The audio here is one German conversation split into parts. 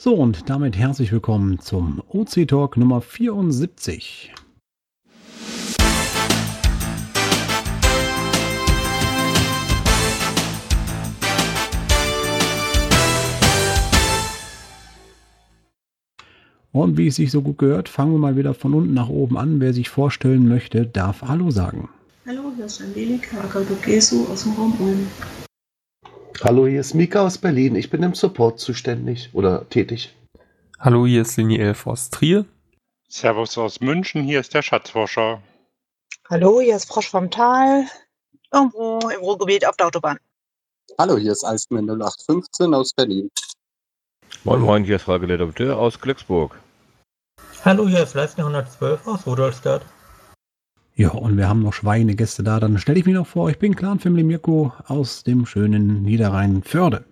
So, und damit herzlich willkommen zum OC Talk Nummer 74. Und wie es sich so gut gehört, fangen wir mal wieder von unten nach oben an. Wer sich vorstellen möchte, darf Hallo sagen. Hallo, hier ist Angelika Akadogesu aus dem Raum Ulm. Hallo, hier ist Mika aus Berlin. Ich bin im Support zuständig oder tätig. Hallo, hier ist Linie 11 aus Trier. Servus aus München, hier ist der Schatzforscher. Hallo, hier ist Frosch vom Tal. Irgendwo im Ruhrgebiet auf der Autobahn. Hallo, hier ist Eismann 0815 aus Berlin. Moin Moin, hier ist Frage der aus Glücksburg. Hallo, hier ist Leistner 112 aus Rudolstadt. Ja, und wir haben noch Schweinegäste da. Dann stelle ich mich noch vor, ich bin Clan Family Mirko aus dem schönen Niederrhein-Förde.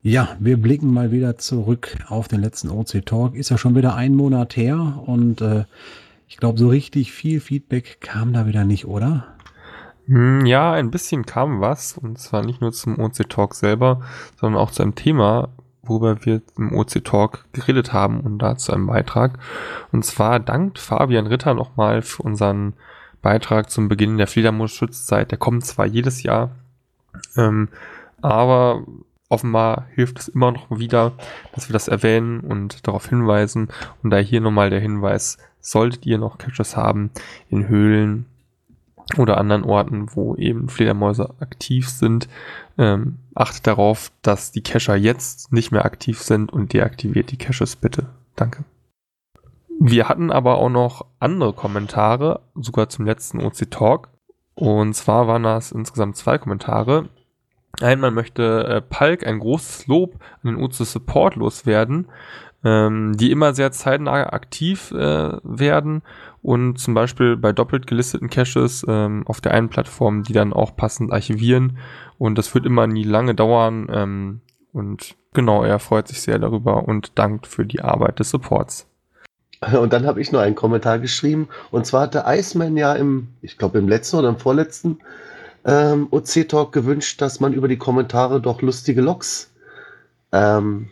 Ja, wir blicken mal wieder zurück auf den letzten OC Talk. Ist ja schon wieder ein Monat her und äh, ich glaube, so richtig viel Feedback kam da wieder nicht, oder? Hm, ja, ein bisschen kam was und zwar nicht nur zum OC Talk selber, sondern auch zu einem Thema, worüber wir im OC Talk geredet haben und dazu einem Beitrag. Und zwar dankt Fabian Ritter nochmal für unseren Beitrag zum Beginn der Fledermaus-Schutzzeit. Der kommt zwar jedes Jahr, ähm, aber offenbar hilft es immer noch wieder, dass wir das erwähnen und darauf hinweisen. Und da hier nochmal der Hinweis, solltet ihr noch Caches haben in Höhlen oder anderen Orten, wo eben Fledermäuse aktiv sind, ähm, achtet darauf, dass die Cacher jetzt nicht mehr aktiv sind und deaktiviert die Caches bitte. Danke. Wir hatten aber auch noch andere Kommentare, sogar zum letzten OC Talk. Und zwar waren das insgesamt zwei Kommentare. Einmal möchte äh, Palk ein großes Lob an den OC Support loswerden, ähm, die immer sehr zeitnah aktiv äh, werden und zum Beispiel bei doppelt gelisteten Caches ähm, auf der einen Plattform, die dann auch passend archivieren und das wird immer nie lange dauern ähm, und genau, er freut sich sehr darüber und dankt für die Arbeit des Supports. Und dann habe ich noch einen Kommentar geschrieben und zwar hatte Iceman ja im, ich glaube im letzten oder im vorletzten ähm, OC-Talk gewünscht, dass man über die Kommentare doch lustige Logs ähm,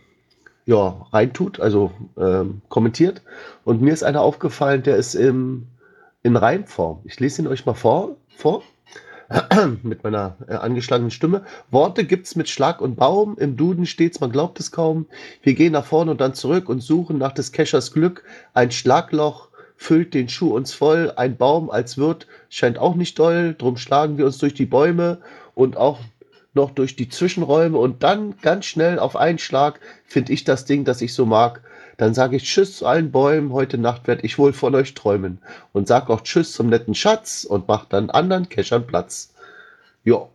ja, reintut, also ähm, kommentiert. Und mir ist einer aufgefallen, der ist im, in Reimform. Ich lese ihn euch mal vor. vor. mit meiner äh, angeschlagenen Stimme. Worte gibt's mit Schlag und Baum. Im Duden steht's, man glaubt es kaum. Wir gehen nach vorne und dann zurück und suchen nach des Keschers Glück. Ein Schlagloch füllt den Schuh uns voll. Ein Baum als Wirt scheint auch nicht doll. Drum schlagen wir uns durch die Bäume und auch noch durch die Zwischenräume und dann ganz schnell auf einen Schlag finde ich das Ding, das ich so mag. Dann sage ich Tschüss zu allen Bäumen, heute Nacht werde ich wohl von euch träumen. Und sag auch Tschüss zum netten Schatz und mach dann anderen Keschern Platz. Jo.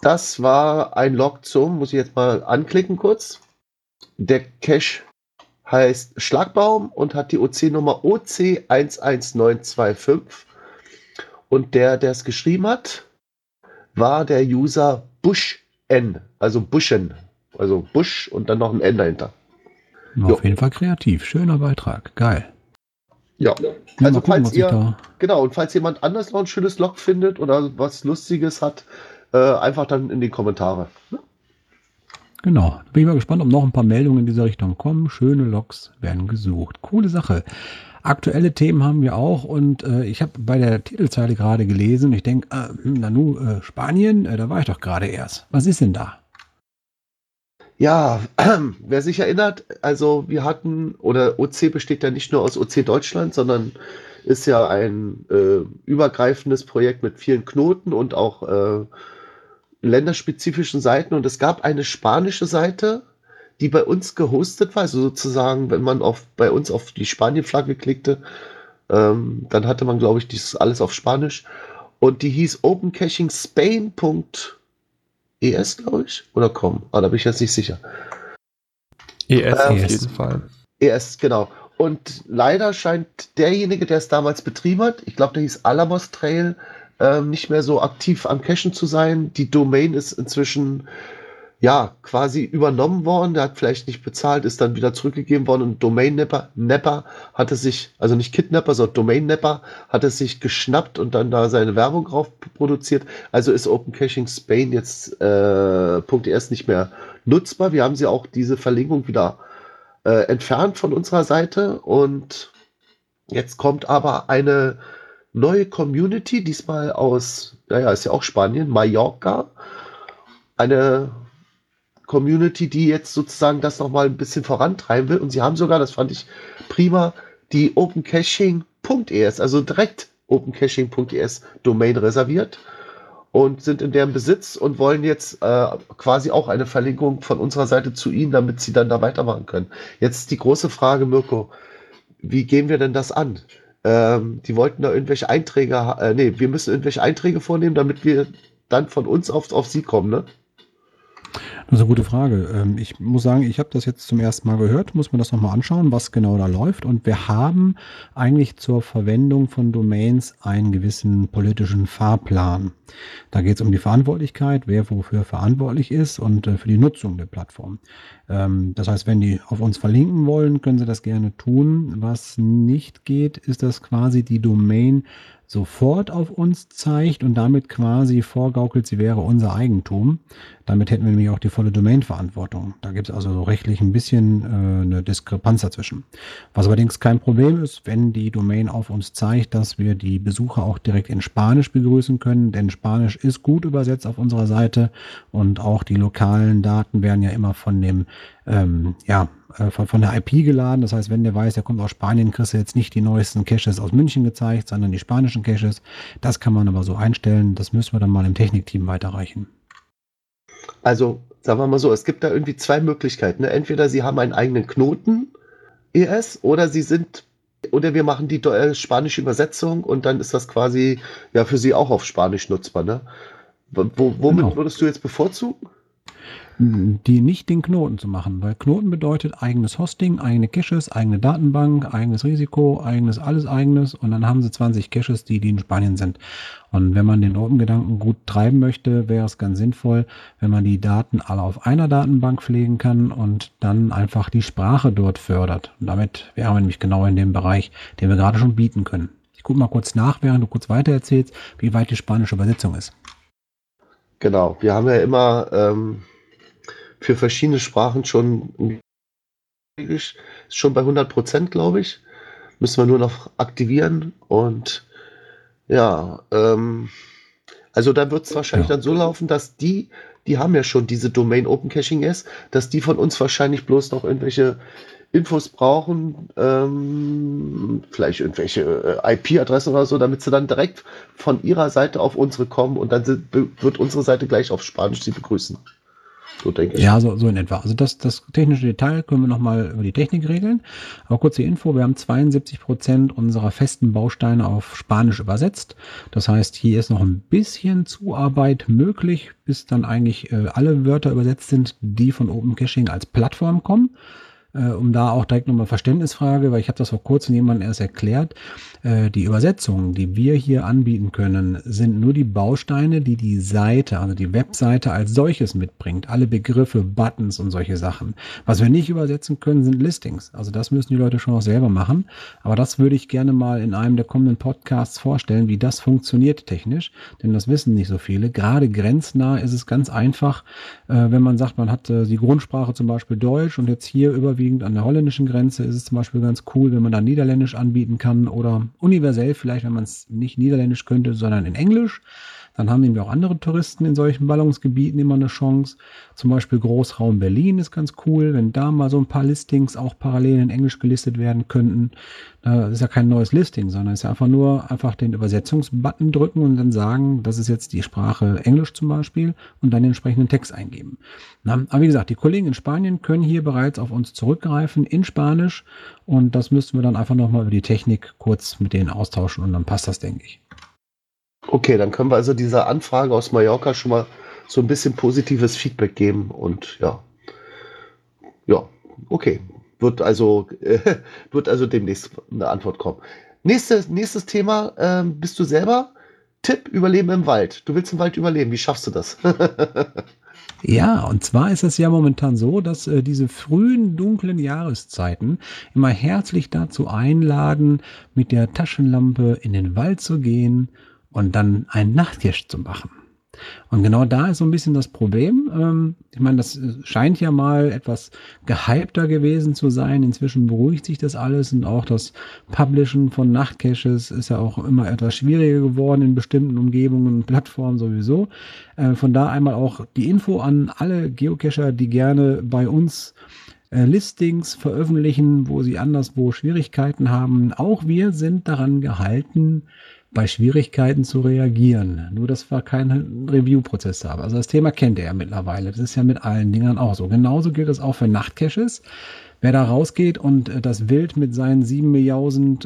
Das war ein Log zum, muss ich jetzt mal anklicken kurz. Der Cache heißt Schlagbaum und hat die OC-Nummer OC11925. Und der, der es geschrieben hat, war der User Bush N, also Bushen, also Bush und dann noch ein N dahinter. Auf jo. jeden Fall kreativ, schöner Beitrag, geil. Ja, also gucken, falls ihr, genau, und falls jemand anders noch ein schönes Log findet oder was Lustiges hat, äh, einfach dann in die Kommentare. Ne? Genau, da bin ich mal gespannt, ob noch ein paar Meldungen in dieser Richtung kommen. Schöne Logs werden gesucht. Coole Sache. Aktuelle Themen haben wir auch und äh, ich habe bei der Titelzeile gerade gelesen, ich denke, äh, Nanu, äh, Spanien, äh, da war ich doch gerade erst. Was ist denn da? Ja, wer sich erinnert, also wir hatten, oder OC besteht ja nicht nur aus OC Deutschland, sondern ist ja ein äh, übergreifendes Projekt mit vielen Knoten und auch äh, länderspezifischen Seiten. Und es gab eine spanische Seite, die bei uns gehostet war, also sozusagen, wenn man auf, bei uns auf die Spanien-Flagge klickte, ähm, dann hatte man, glaube ich, dieses alles auf Spanisch. Und die hieß opencaching.spain.es, glaube ich, oder com. Ah, da bin ich jetzt nicht sicher. ES ähm, auf jeden Fall. ES, genau. Und leider scheint derjenige, der es damals betrieben hat, ich glaube, der hieß Alamos Trail, ähm, nicht mehr so aktiv am Cachen zu sein. Die Domain ist inzwischen ja, quasi übernommen worden. Der hat vielleicht nicht bezahlt, ist dann wieder zurückgegeben worden und Domain Napper, Napper hatte sich, also nicht Kidnapper, sondern Domain Napper, hatte sich geschnappt und dann da seine Werbung drauf produziert. Also ist Open Caching Spain jetzt äh, .es nicht mehr nutzbar. Wir haben sie auch diese Verlinkung wieder äh, entfernt von unserer Seite und jetzt kommt aber eine neue Community, diesmal aus, naja, ist ja auch Spanien, Mallorca. Eine Community, die jetzt sozusagen das nochmal ein bisschen vorantreiben will. Und sie haben sogar, das fand ich prima, die opencaching.es, also direkt opencaching.es Domain reserviert und sind in deren Besitz und wollen jetzt äh, quasi auch eine Verlinkung von unserer Seite zu ihnen, damit sie dann da weitermachen können. Jetzt die große Frage, Mirko, wie gehen wir denn das an? Ähm, die wollten da irgendwelche Einträge, äh, nee, wir müssen irgendwelche Einträge vornehmen, damit wir dann von uns auf, auf sie kommen, ne? Das ist eine gute Frage. Ähm, ich muss sagen, ich habe das jetzt zum ersten Mal gehört, muss mir das nochmal anschauen, was genau da läuft. Und wir haben eigentlich zur Verwendung von Domains einen gewissen politischen Fahrplan. Da geht es um die Verantwortlichkeit, wer wofür verantwortlich ist und äh, für die Nutzung der Plattform. Ähm, das heißt, wenn die auf uns verlinken wollen, können sie das gerne tun. Was nicht geht, ist, dass quasi die Domain sofort auf uns zeigt und damit quasi vorgaukelt, sie wäre unser Eigentum. Damit hätten wir nämlich auch die volle Domain-Verantwortung. Da gibt es also so rechtlich ein bisschen äh, eine Diskrepanz dazwischen. Was allerdings kein Problem ist, wenn die Domain auf uns zeigt, dass wir die Besucher auch direkt in Spanisch begrüßen können, denn Spanisch ist gut übersetzt auf unserer Seite und auch die lokalen Daten werden ja immer von dem ähm, ja, äh, von, von der IP geladen. Das heißt, wenn der weiß, der kommt aus Spanien, kriegst du jetzt nicht die neuesten Caches aus München gezeigt, sondern die spanischen Caches. Das kann man aber so einstellen. Das müssen wir dann mal im Technikteam weiterreichen. Also, sagen wir mal so, es gibt da irgendwie zwei Möglichkeiten. Ne? Entweder sie haben einen eigenen Knoten ES oder sie sind oder wir machen die äh, spanische Übersetzung und dann ist das quasi ja für sie auch auf Spanisch nutzbar. Ne? Wo, womit genau. würdest du jetzt bevorzugen? Die nicht den Knoten zu machen, weil Knoten bedeutet eigenes Hosting, eigene Caches, eigene Datenbank, eigenes Risiko, eigenes alles eigenes und dann haben sie 20 Caches, die, die in Spanien sind. Und wenn man den Open-Gedanken gut treiben möchte, wäre es ganz sinnvoll, wenn man die Daten alle auf einer Datenbank pflegen kann und dann einfach die Sprache dort fördert. Und damit wären wir nämlich genau in dem Bereich, den wir gerade schon bieten können. Ich gucke mal kurz nach, während du kurz weiter erzählst, wie weit die spanische Übersetzung ist. Genau, wir haben ja immer ähm, für verschiedene Sprachen schon ist schon bei 100 Prozent, glaube ich. Müssen wir nur noch aktivieren und ja, ähm, also da wird es wahrscheinlich ja. dann so laufen, dass die, die haben ja schon diese Domain Open Caching S, dass die von uns wahrscheinlich bloß noch irgendwelche Infos brauchen, ähm, vielleicht irgendwelche äh, IP-Adressen oder so, damit sie dann direkt von ihrer Seite auf unsere kommen und dann sind, wird unsere Seite gleich auf Spanisch sie begrüßen. So denke ich. Ja, so, so in etwa. Also das, das technische Detail können wir nochmal über die Technik regeln. Aber kurze Info, wir haben 72 Prozent unserer festen Bausteine auf Spanisch übersetzt. Das heißt, hier ist noch ein bisschen Zuarbeit möglich, bis dann eigentlich äh, alle Wörter übersetzt sind, die von Open Caching als Plattform kommen äh, um da auch direkt nochmal Verständnisfrage, weil ich habe das vor kurzem jemandem erst erklärt. Äh, die Übersetzungen, die wir hier anbieten können, sind nur die Bausteine, die die Seite, also die Webseite als solches mitbringt. Alle Begriffe, Buttons und solche Sachen. Was wir nicht übersetzen können, sind Listings. Also das müssen die Leute schon auch selber machen. Aber das würde ich gerne mal in einem der kommenden Podcasts vorstellen, wie das funktioniert technisch. Denn das wissen nicht so viele. Gerade grenznah ist es ganz einfach, äh, wenn man sagt, man hat äh, die Grundsprache zum Beispiel Deutsch und jetzt hier über überwiegend an der holländischen Grenze ist es zum Beispiel ganz cool, wenn man da Niederländisch anbieten kann oder universell vielleicht, wenn man es nicht Niederländisch könnte, sondern in Englisch. Dann haben wir auch andere Touristen in solchen Ballungsgebieten immer eine Chance. Zum Beispiel Großraum Berlin ist ganz cool, wenn da mal so ein paar Listings auch parallel in Englisch gelistet werden könnten. Das ist ja kein neues Listing, sondern ist ja einfach nur einfach den Übersetzungsbutton drücken und dann sagen, das ist jetzt die Sprache Englisch zum Beispiel und dann den entsprechenden Text eingeben. Aber wie gesagt, die Kollegen in Spanien können hier bereits auf uns zurückgreifen in Spanisch und das müssten wir dann einfach nochmal über die Technik kurz mit denen austauschen und dann passt das, denke ich. Okay, dann können wir also dieser Anfrage aus Mallorca schon mal so ein bisschen positives Feedback geben und ja. Ja, okay. Wird also, äh, wird also demnächst eine Antwort kommen. Nächstes, nächstes Thema, äh, bist du selber? Tipp, Überleben im Wald. Du willst im Wald überleben, wie schaffst du das? Ja, und zwar ist es ja momentan so, dass äh, diese frühen dunklen Jahreszeiten immer herzlich dazu einladen, mit der Taschenlampe in den Wald zu gehen und dann einen Nachtcash zu machen. Und genau da ist so ein bisschen das Problem. Ähm, ich meine, das scheint ja mal etwas gehypter gewesen zu sein. Inzwischen beruhigt sich das alles und auch das Publishen von Nachtcaches ist ja auch immer etwas schwieriger geworden in bestimmten Umgebungen und Plattformen sowieso. Äh, von da einmal auch die Info an alle Geocacher, die gerne bei uns äh, Listings veröffentlichen, wo sie anderswo Schwierigkeiten haben. Auch wir sind daran gehalten, bei Schwierigkeiten zu reagieren. Nur, dass wir keinen Review-Prozess haben. Also das Thema kennt ihr ja mittlerweile. Das ist ja mit allen Dingern auch so. Genauso gilt es auch für Nachtcaches. Wer da rausgeht und äh, das Wild mit seinen 7 Milliarden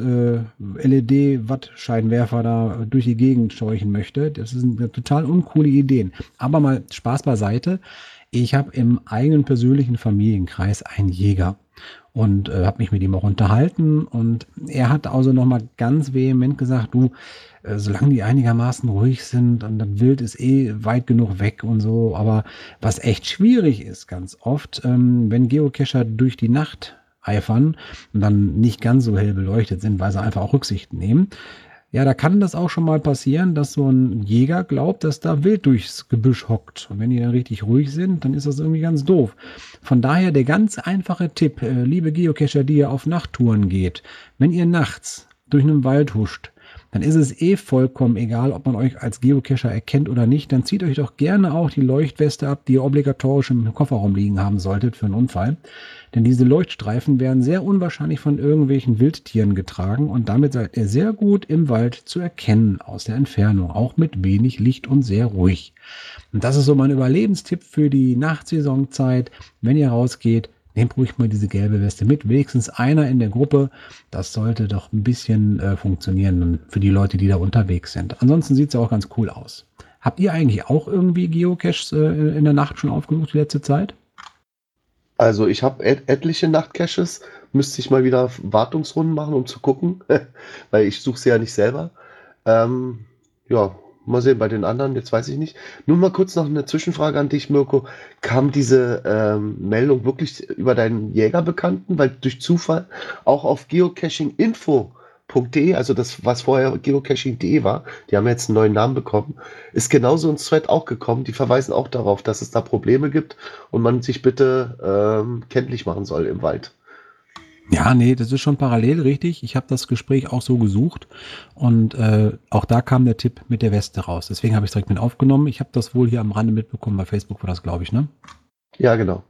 äh, LED-Watt-Scheinwerfer da durch die Gegend scheuchen möchte, das sind total uncoole Ideen. Aber mal Spaß beiseite. Ich habe im eigenen persönlichen Familienkreis einen Jäger und äh, habe mich mit ihm auch unterhalten. Und er hat also nochmal ganz vehement gesagt, du, äh, solange die einigermaßen ruhig sind und das Wild ist eh weit genug weg und so, aber was echt schwierig ist ganz oft, ähm, wenn Geocacher durch die Nacht eifern und dann nicht ganz so hell beleuchtet sind, weil sie einfach auch Rücksicht nehmen, ja, da kann das auch schon mal passieren, dass so ein Jäger glaubt, dass da Wild durchs Gebüsch hockt. Und wenn die dann richtig ruhig sind, dann ist das irgendwie ganz doof. Von daher der ganz einfache Tipp, äh, liebe Geocacher, die ihr auf Nachttouren geht, wenn ihr nachts durch einen Wald huscht, dann ist es eh vollkommen egal, ob man euch als Geocacher erkennt oder nicht. Dann zieht euch doch gerne auch die Leuchtweste ab, die ihr obligatorisch im Kofferraum liegen haben solltet für einen Unfall. Denn diese Leuchtstreifen werden sehr unwahrscheinlich von irgendwelchen Wildtieren getragen und damit seid ihr sehr gut im Wald zu erkennen aus der Entfernung, auch mit wenig Licht und sehr ruhig. Und das ist so mein Überlebenstipp für die Nachtsaisonzeit. Wenn ihr rausgeht, nehmt ruhig mal diese gelbe Weste mit. Wenigstens einer in der Gruppe. Das sollte doch ein bisschen äh, funktionieren für die Leute, die da unterwegs sind. Ansonsten sieht es auch ganz cool aus. Habt ihr eigentlich auch irgendwie Geocaches äh, in der Nacht schon aufgesucht die letzte Zeit? Also ich habe et etliche Nachtcaches, müsste ich mal wieder Wartungsrunden machen, um zu gucken, weil ich suche sie ja nicht selber. Ähm, ja, mal sehen bei den anderen, jetzt weiß ich nicht. Nur mal kurz noch eine Zwischenfrage an dich, Mirko. Kam diese ähm, Meldung wirklich über deinen Jägerbekannten, weil durch Zufall auch auf Geocaching Info geocaching.de, also das, was vorher geocaching.de war, die haben jetzt einen neuen Namen bekommen, ist genauso ein Thread auch gekommen. Die verweisen auch darauf, dass es da Probleme gibt und man sich bitte ähm, kenntlich machen soll im Wald. Ja, nee, das ist schon parallel richtig. Ich habe das Gespräch auch so gesucht und äh, auch da kam der Tipp mit der Weste raus. Deswegen habe ich es direkt mit aufgenommen. Ich habe das wohl hier am Rande mitbekommen. Bei Facebook war das, glaube ich, ne? Ja, genau.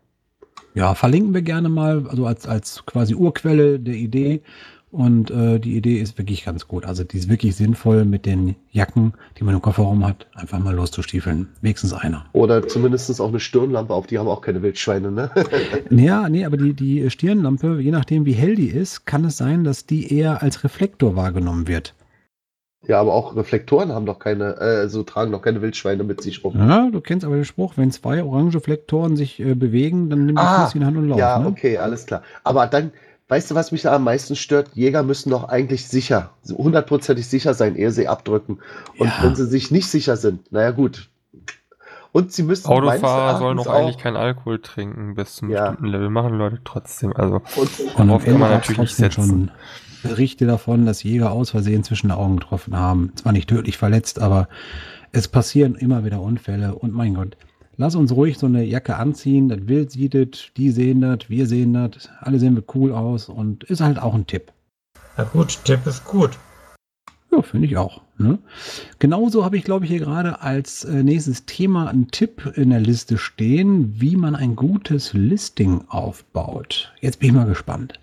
Ja, verlinken wir gerne mal, also als, als quasi Urquelle der Idee. Und äh, die Idee ist wirklich ganz gut. Also die ist wirklich sinnvoll mit den Jacken, die man im Kofferraum hat, einfach mal loszustiefeln. Wenigstens einer. Oder zumindest auch eine Stirnlampe, auf die haben auch keine Wildschweine, ne? ja, nee, aber die, die Stirnlampe, je nachdem wie hell die ist, kann es sein, dass die eher als Reflektor wahrgenommen wird. Ja, aber auch Reflektoren haben doch keine, äh, also tragen doch keine Wildschweine mit sich rum. Ja, du kennst aber den Spruch, wenn zwei orange Reflektoren sich äh, bewegen, dann nimm die ah, Füße in Hand und lauf. Ja, ne? okay, alles klar. Aber dann, Weißt du, was mich da am meisten stört? Jäger müssen doch eigentlich sicher, hundertprozentig sicher sein, ehe sie abdrücken. Und ja. wenn sie sich nicht sicher sind, naja gut. Und sie müssen. Autofahrer sollen doch eigentlich keinen Alkohol trinken bis zum ja. bestimmten Level. Machen Leute trotzdem. Also und, darauf kann man natürlich nicht setzen. Schon Berichte davon, dass Jäger aus Versehen zwischen den Augen getroffen haben. Zwar nicht tödlich verletzt, aber es passieren immer wieder Unfälle. Und mein Gott, lass uns ruhig so eine Jacke anziehen. Das Wild sieht es, die sehen das, wir sehen das. Alle sehen wir cool aus und ist halt auch ein Tipp. Na gut, Tipp ist gut. Ja, finde ich auch. Ne? Genauso habe ich, glaube ich, hier gerade als äh, nächstes Thema einen Tipp in der Liste stehen, wie man ein gutes Listing aufbaut. Jetzt bin ich mal gespannt.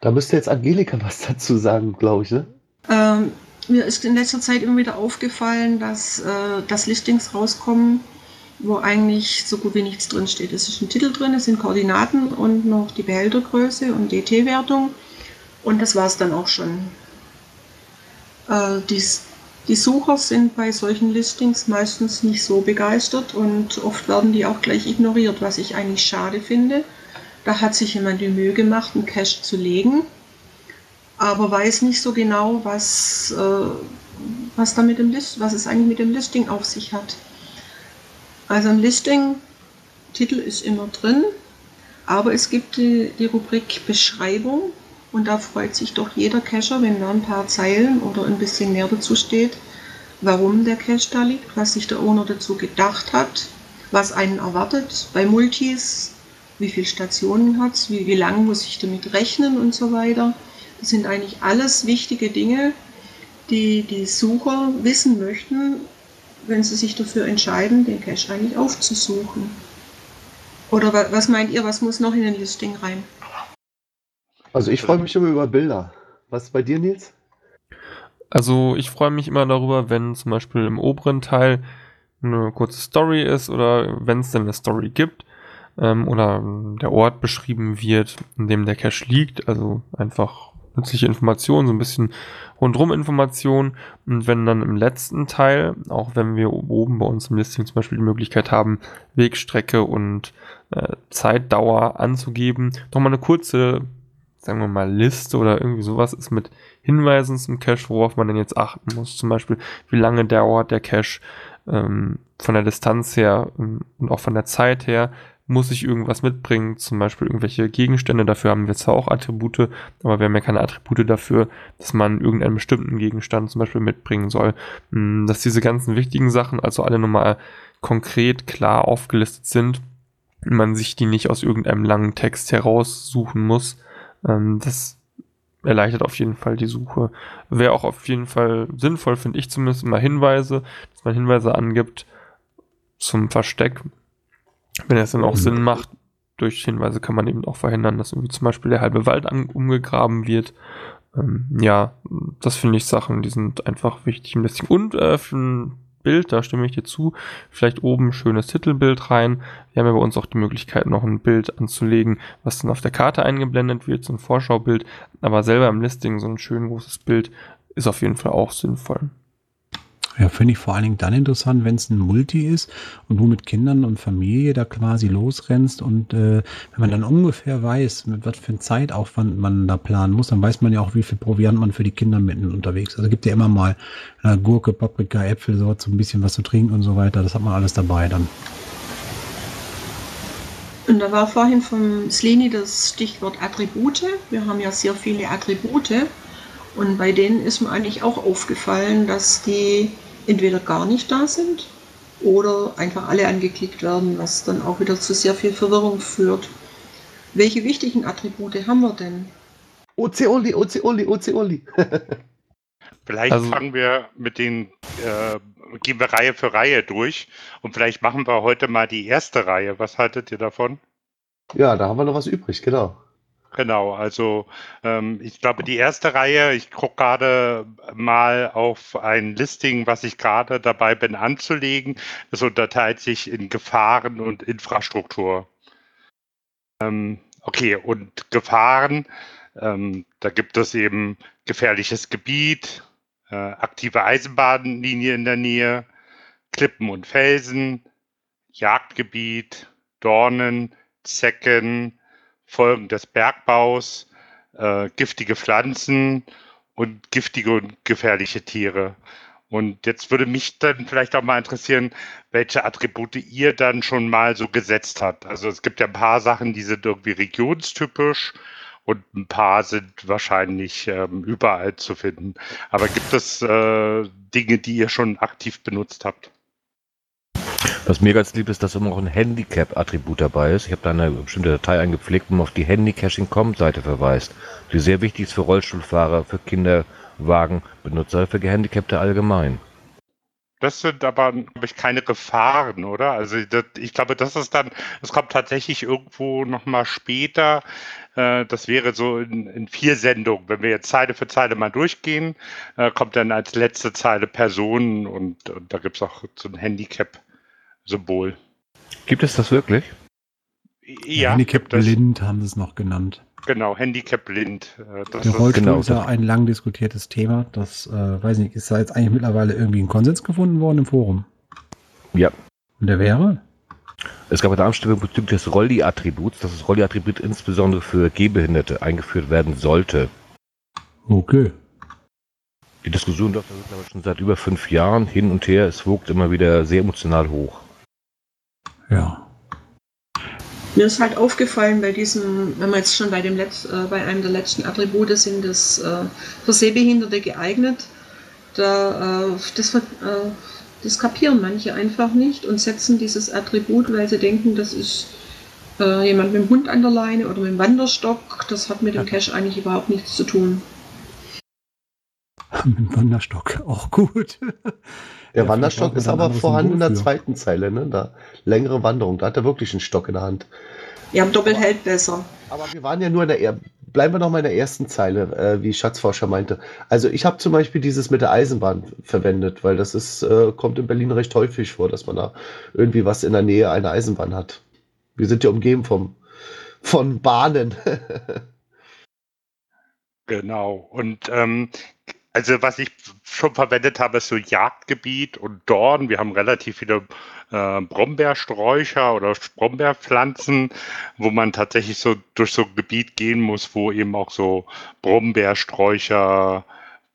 Da müsste jetzt Angelika was dazu sagen, glaube ich, ne? Ähm, mir ist in letzter Zeit immer wieder aufgefallen, dass, äh, dass Listings rauskommen, wo eigentlich so gut wie nichts drin steht. Es ist ein Titel drin, es sind Koordinaten und noch die Behältergröße und DT-Wertung. Und das war es dann auch schon. Äh, die, die Sucher sind bei solchen Listings meistens nicht so begeistert und oft werden die auch gleich ignoriert, was ich eigentlich schade finde. Da hat sich jemand die Mühe gemacht, einen Cache zu legen, aber weiß nicht so genau, was, äh, was, da mit dem List, was es eigentlich mit dem Listing auf sich hat. Also ein Listing, Titel ist immer drin, aber es gibt die, die Rubrik Beschreibung und da freut sich doch jeder Cacher, wenn da ein paar Zeilen oder ein bisschen mehr dazu steht, warum der Cache da liegt, was sich der Owner dazu gedacht hat, was einen erwartet bei Multis, wie viele Stationen hat es, wie, wie lange muss ich damit rechnen und so weiter. Das sind eigentlich alles wichtige Dinge, die die Sucher wissen möchten, wenn sie sich dafür entscheiden, den Cache eigentlich aufzusuchen. Oder wa- was meint ihr, was muss noch in den Listing rein? Also ich freue mich immer über Bilder. Was ist bei dir, Nils? Also ich freue mich immer darüber, wenn zum Beispiel im oberen Teil eine kurze Story ist oder wenn es denn eine Story gibt ähm, oder der Ort beschrieben wird, in dem der Cache liegt. Also einfach nützliche Informationen, so ein bisschen rundrum Informationen. Und wenn dann im letzten Teil, auch wenn wir oben bei uns im Listing zum Beispiel die Möglichkeit haben, Wegstrecke und äh, Zeitdauer anzugeben, nochmal eine kurze, sagen wir mal, Liste oder irgendwie sowas ist mit Hinweisen zum Cache, worauf man denn jetzt achten muss. Zum Beispiel, wie lange dauert der Cache ähm, von der Distanz her ähm, und auch von der Zeit her. Muss ich irgendwas mitbringen, zum Beispiel irgendwelche Gegenstände, dafür haben wir zwar auch Attribute, aber wir haben ja keine Attribute dafür, dass man irgendeinen bestimmten Gegenstand zum Beispiel mitbringen soll. Mm, Dass diese ganzen wichtigen Sachen also alle nochmal konkret klar aufgelistet sind man sich die nicht aus irgendeinem langen Text heraussuchen muss. Ähm, das erleichtert auf jeden Fall die Suche. Wäre auch auf jeden Fall sinnvoll, finde ich zumindest immer Hinweise, dass man Hinweise angibt zum Versteck. Wenn es dann auch Sinn macht, durch Hinweise kann man eben auch verhindern, dass irgendwie zum Beispiel der halbe Wald umgegraben wird. Ähm, ja, das finde ich Sachen, die sind einfach wichtig im Listing. Und äh, für ein Bild, da stimme ich dir zu, vielleicht oben ein schönes Titelbild rein. Wir haben ja bei uns auch die Möglichkeit, noch ein Bild anzulegen, was dann auf der Karte eingeblendet wird, so ein Vorschaubild. Aber selber im Listing so ein schön großes Bild ist auf jeden Fall auch sinnvoll. Ja, finde ich vor allen Dingen dann interessant, wenn es ein Multi ist und du mit Kindern und Familie da quasi losrennst und äh, wenn man dann ungefähr weiß, mit was für einen Zeitaufwand man da planen muss, dann weiß man ja auch, wie viel Proviant man für die Kinder mitten unterwegs. Also gibt ja immer mal äh, Gurke, Paprika, Äpfel, so so ein bisschen was zu trinken und so weiter. Das hat man alles dabei dann. Und da war vorhin vom Sleni das Stichwort Attribute. Wir haben ja sehr viele Attribute. Und bei denen ist mir eigentlich auch aufgefallen, dass die entweder gar nicht da sind oder einfach alle angeklickt werden, was dann auch wieder zu sehr viel Verwirrung führt. Welche wichtigen Attribute haben wir denn? Only, OC Only. Vielleicht Also- fangen wir mit den, äh, gehen wir Reihe für Reihe durch und vielleicht machen wir heute mal die erste Reihe. Was haltet ihr davon? ja, da haben wir noch was übrig, genau. Genau, also ähm, ich glaube, die erste Reihe, ich gucke gerade mal auf ein Listing, was ich gerade dabei bin anzulegen. Das unterteilt sich in Gefahren und Infrastruktur. Ähm, okay, und Gefahren, ähm, da gibt es eben gefährliches Gebiet, äh, aktive Eisenbahnlinie in der Nähe, Klippen und Felsen, Jagdgebiet, Dornen, Zecken, Folgen des Bergbaus, äh, giftige Pflanzen und giftige und gefährliche Tiere. Und jetzt würde mich dann vielleicht auch mal interessieren, welche Attribute ihr dann schon mal so gesetzt habt. Also es gibt ja ein paar Sachen, die sind irgendwie regionstypisch und ein paar sind wahrscheinlich ähm, überall zu finden. Aber gibt es äh, Dinge, die ihr schon aktiv benutzt habt? Was mir ganz lieb ist, dass immer auch ein Handicap-Attribut dabei ist. Ich habe da eine bestimmte Datei eingepflegt, wo man auf die Handycaching.com-Seite verweist, die sehr wichtig ist für Rollstuhlfahrer, für Kinderwagenbenutzer, für Gehandicapte allgemein. Das sind aber, glaube ich, keine Gefahren, oder? Also das, ich glaube, das ist dann, das kommt tatsächlich irgendwo nochmal später. Äh, das wäre so in, in vier Sendungen. Wenn wir jetzt Zeile für Zeile mal durchgehen, äh, kommt dann als letzte Zeile Personen und, und da gibt es auch so ein Handicap-Symbol. Gibt es das wirklich? Ja, Handicap blind haben sie es noch genannt. Genau, Handicap blind. Äh, das Der ist, Rollstuhl genau ist ja das. ein lang diskutiertes Thema. Das, äh, weiß nicht, ist da jetzt eigentlich mittlerweile irgendwie ein Konsens gefunden worden im Forum? Ja. Und der wäre? Es gab eine Abstimmung bezüglich des Rolli-Attributs, dass das Rolli-Attribut insbesondere für Gehbehinderte eingeführt werden sollte. Okay. Die Diskussion läuft glaube ich, schon seit über fünf Jahren hin und her. Es wogt immer wieder sehr emotional hoch. Ja. Mir ist halt aufgefallen bei diesem, wenn wir jetzt schon bei dem Letz, äh, bei einem der letzten Attribute sind, das äh, für Sehbehinderte geeignet. Da, äh, das, äh, das kapieren manche einfach nicht und setzen dieses Attribut, weil sie denken, das ist äh, jemand mit dem Hund an der Leine oder mit dem Wanderstock. Das hat mit dem Cache eigentlich überhaupt nichts zu tun. Mit dem Wanderstock, auch gut. Der Ja, Wanderstock ist aber vorhanden in der zweiten Zeile, ne? Da längere Wanderung. Da hat er wirklich einen Stock in der Hand. Ja, doppelt hält besser. Aber wir waren ja nur in der er bleiben wir noch mal in der ersten Zeile, äh, wie Schatzforscher meinte. Also ich habe zum Beispiel dieses mit der Eisenbahn verwendet, weil das ist, äh, kommt in Berlin recht häufig vor, dass man da irgendwie was in der Nähe einer Eisenbahn hat. Wir sind ja umgeben vom, von Bahnen. Genau. Und ähm, also was ich schon verwendet habe, ist so Jagdgebiet und Dorn. Wir haben relativ viele äh, Brombeersträucher oder Brombeerpflanzen, wo man tatsächlich so durch so ein Gebiet gehen muss, wo eben auch so Brombeersträucher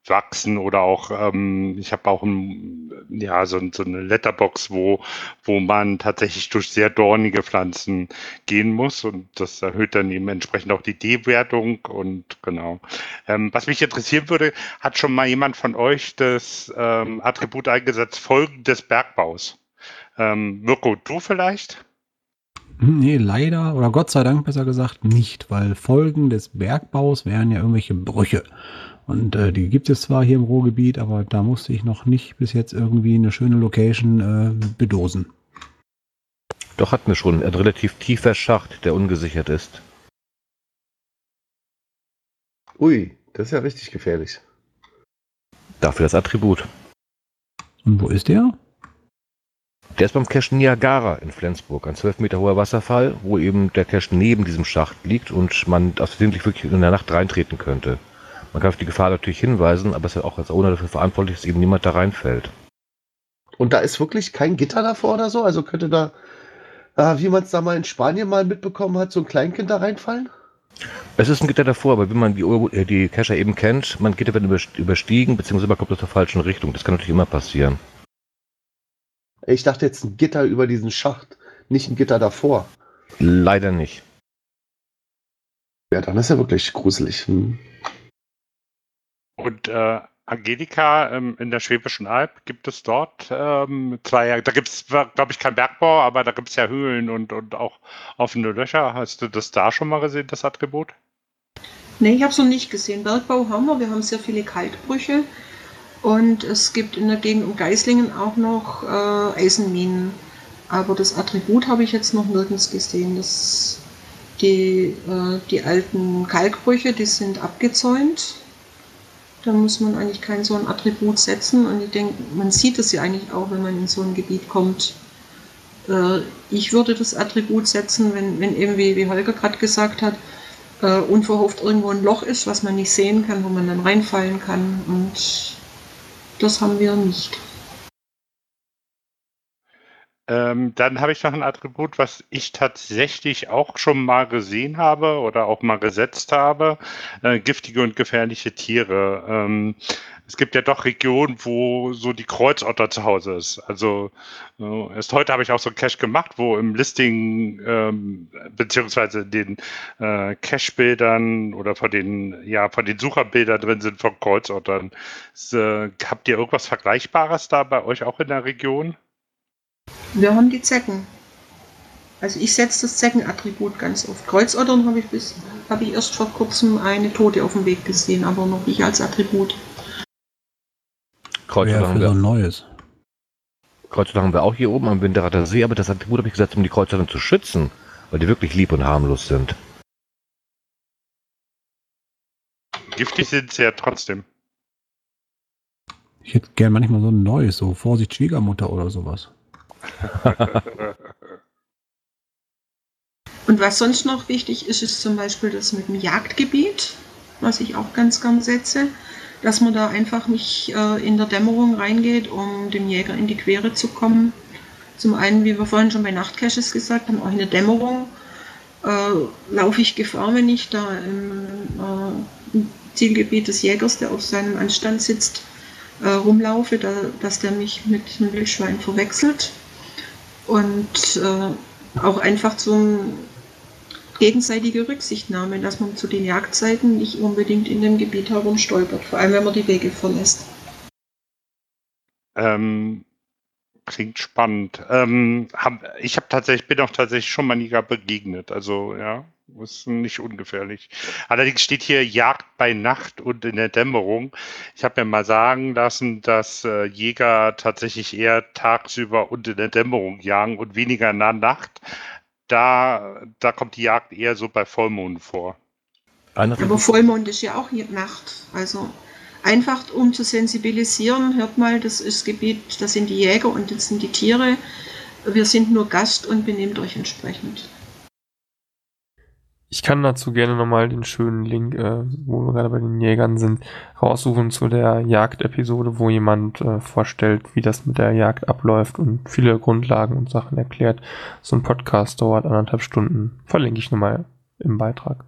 wachsen oder auch, ähm, ich habe auch ein, ja, so, so eine Letterbox, wo, wo man tatsächlich durch sehr dornige Pflanzen gehen muss und das erhöht dann eben entsprechend auch die D-Wertung und genau. Ähm, was mich interessieren würde, hat schon mal jemand von euch das ähm, Attribut eingesetzt, Folgen des Bergbaus? Ähm, Mirko, du vielleicht? Nee, leider, oder Gott sei Dank besser gesagt, nicht, weil Folgen des Bergbaus wären ja irgendwelche Brüche. Und äh, die gibt es zwar hier im Ruhrgebiet, aber da musste ich noch nicht bis jetzt irgendwie eine schöne Location äh, bedosen. Doch hatten wir schon ein relativ tiefer Schacht, der ungesichert ist. Ui, das ist ja richtig gefährlich. Dafür das Attribut. Und wo ist der? Der ist beim Cache Niagara in Flensburg, ein 12 Meter hoher Wasserfall, wo eben der Cache neben diesem Schacht liegt und man versehentlich wirklich in der Nacht reintreten könnte. Man kann auf die Gefahr natürlich hinweisen, aber es ist ja auch als Owner dafür verantwortlich, dass eben niemand da reinfällt. Und da ist wirklich kein Gitter davor oder so? Also könnte da, äh, wie man es da mal in Spanien mal mitbekommen hat, so ein Kleinkind da reinfallen? Es ist ein Gitter davor, aber wie man die, Ur- äh, die Cacher eben kennt, man Gitter werden überst- überstiegen, beziehungsweise man kommt aus der falschen Richtung. Das kann natürlich immer passieren. Ich dachte jetzt ein Gitter über diesen Schacht, nicht ein Gitter davor. Leider nicht. Ja, dann ist ja wirklich gruselig. Hm. Und äh, Angelika ähm, in der Schwäbischen Alb gibt es dort ähm, zwei, da gibt es, glaube ich, kein Bergbau, aber da gibt es ja Höhlen und, und auch offene Löcher. Hast du das da schon mal gesehen, das Attribut? Nee, ich habe es noch nicht gesehen. Bergbau haben wir, wir haben sehr viele Kalkbrüche und es gibt in der Gegend um Geislingen auch noch äh, Eisenminen. Aber das Attribut habe ich jetzt noch nirgends gesehen. Das, die, äh, die alten Kalkbrüche, die sind abgezäunt. Da muss man eigentlich kein so ein Attribut setzen. Und ich denke, man sieht es ja eigentlich auch, wenn man in so ein Gebiet kommt. Äh, ich würde das Attribut setzen, wenn, wenn eben, wie, wie Holger gerade gesagt hat, äh, unverhofft irgendwo ein Loch ist, was man nicht sehen kann, wo man dann reinfallen kann. Und das haben wir nicht. Ähm, dann habe ich noch ein Attribut, was ich tatsächlich auch schon mal gesehen habe oder auch mal gesetzt habe. Äh, giftige und gefährliche Tiere. Ähm, es gibt ja doch Regionen, wo so die Kreuzotter zu Hause ist. Also äh, erst heute habe ich auch so einen Cache gemacht, wo im Listing ähm, beziehungsweise den äh, Cache-Bildern oder von den ja von den Sucherbildern drin sind von Kreuzottern. S- äh, habt ihr irgendwas Vergleichbares da bei euch auch in der Region? Wir haben die Zecken. Also ich setze das Zeckenattribut ganz oft. Kreuzottern habe ich bis habe ich erst vor kurzem eine Tote auf dem Weg gesehen, aber noch nicht als Attribut. Kreuzotter Wäre haben, für so ein wir, neues. Kreuzotter haben wir auch hier oben am Winterater See, aber das Attribut habe ich gesetzt, um die Kreuzotter zu schützen, weil die wirklich lieb und harmlos sind. Giftig sind sie ja trotzdem. Ich hätte gern manchmal so ein neues, so Vorsicht Schwiegermutter oder sowas. Und was sonst noch wichtig ist, ist zum Beispiel das mit dem Jagdgebiet, was ich auch ganz gern setze, dass man da einfach nicht äh, in der Dämmerung reingeht, um dem Jäger in die Quere zu kommen. Zum einen, wie wir vorhin schon bei Nachtcaches gesagt haben, auch in der Dämmerung äh, laufe ich Gefahr, wenn ich da im, äh, im Zielgebiet des Jägers, der auf seinem Anstand sitzt, äh, rumlaufe, da, dass der mich mit einem Wildschwein verwechselt. Und äh, auch einfach zum gegenseitige Rücksichtnahme, dass man zu den Jagdzeiten nicht unbedingt in dem Gebiet herumstolpert, vor allem wenn man die Wege verlässt. Ähm, klingt spannend. Ähm, hab, ich habe tatsächlich, bin auch tatsächlich schon mal Niger begegnet. Also ja, ist nicht ungefährlich. Allerdings steht hier Jagd bei Nacht und in der Dämmerung. Ich habe mir mal sagen lassen, dass äh, Jäger tatsächlich eher tagsüber und in der Dämmerung jagen und weniger in der Nacht. Da, da kommt die Jagd eher so bei Vollmond vor. Aber Vollmond ist ja auch Nacht. Also einfach um zu sensibilisieren, hört mal, das ist das Gebiet, das sind die Jäger und das sind die Tiere. Wir sind nur Gast und benehmt euch entsprechend. Ich kann dazu gerne nochmal den schönen Link, äh, wo wir gerade bei den Jägern sind, raussuchen zu der Jagdepisode, wo jemand äh, vorstellt, wie das mit der Jagd abläuft und viele Grundlagen und Sachen erklärt. So ein Podcast dauert anderthalb Stunden. Verlinke ich nochmal im Beitrag.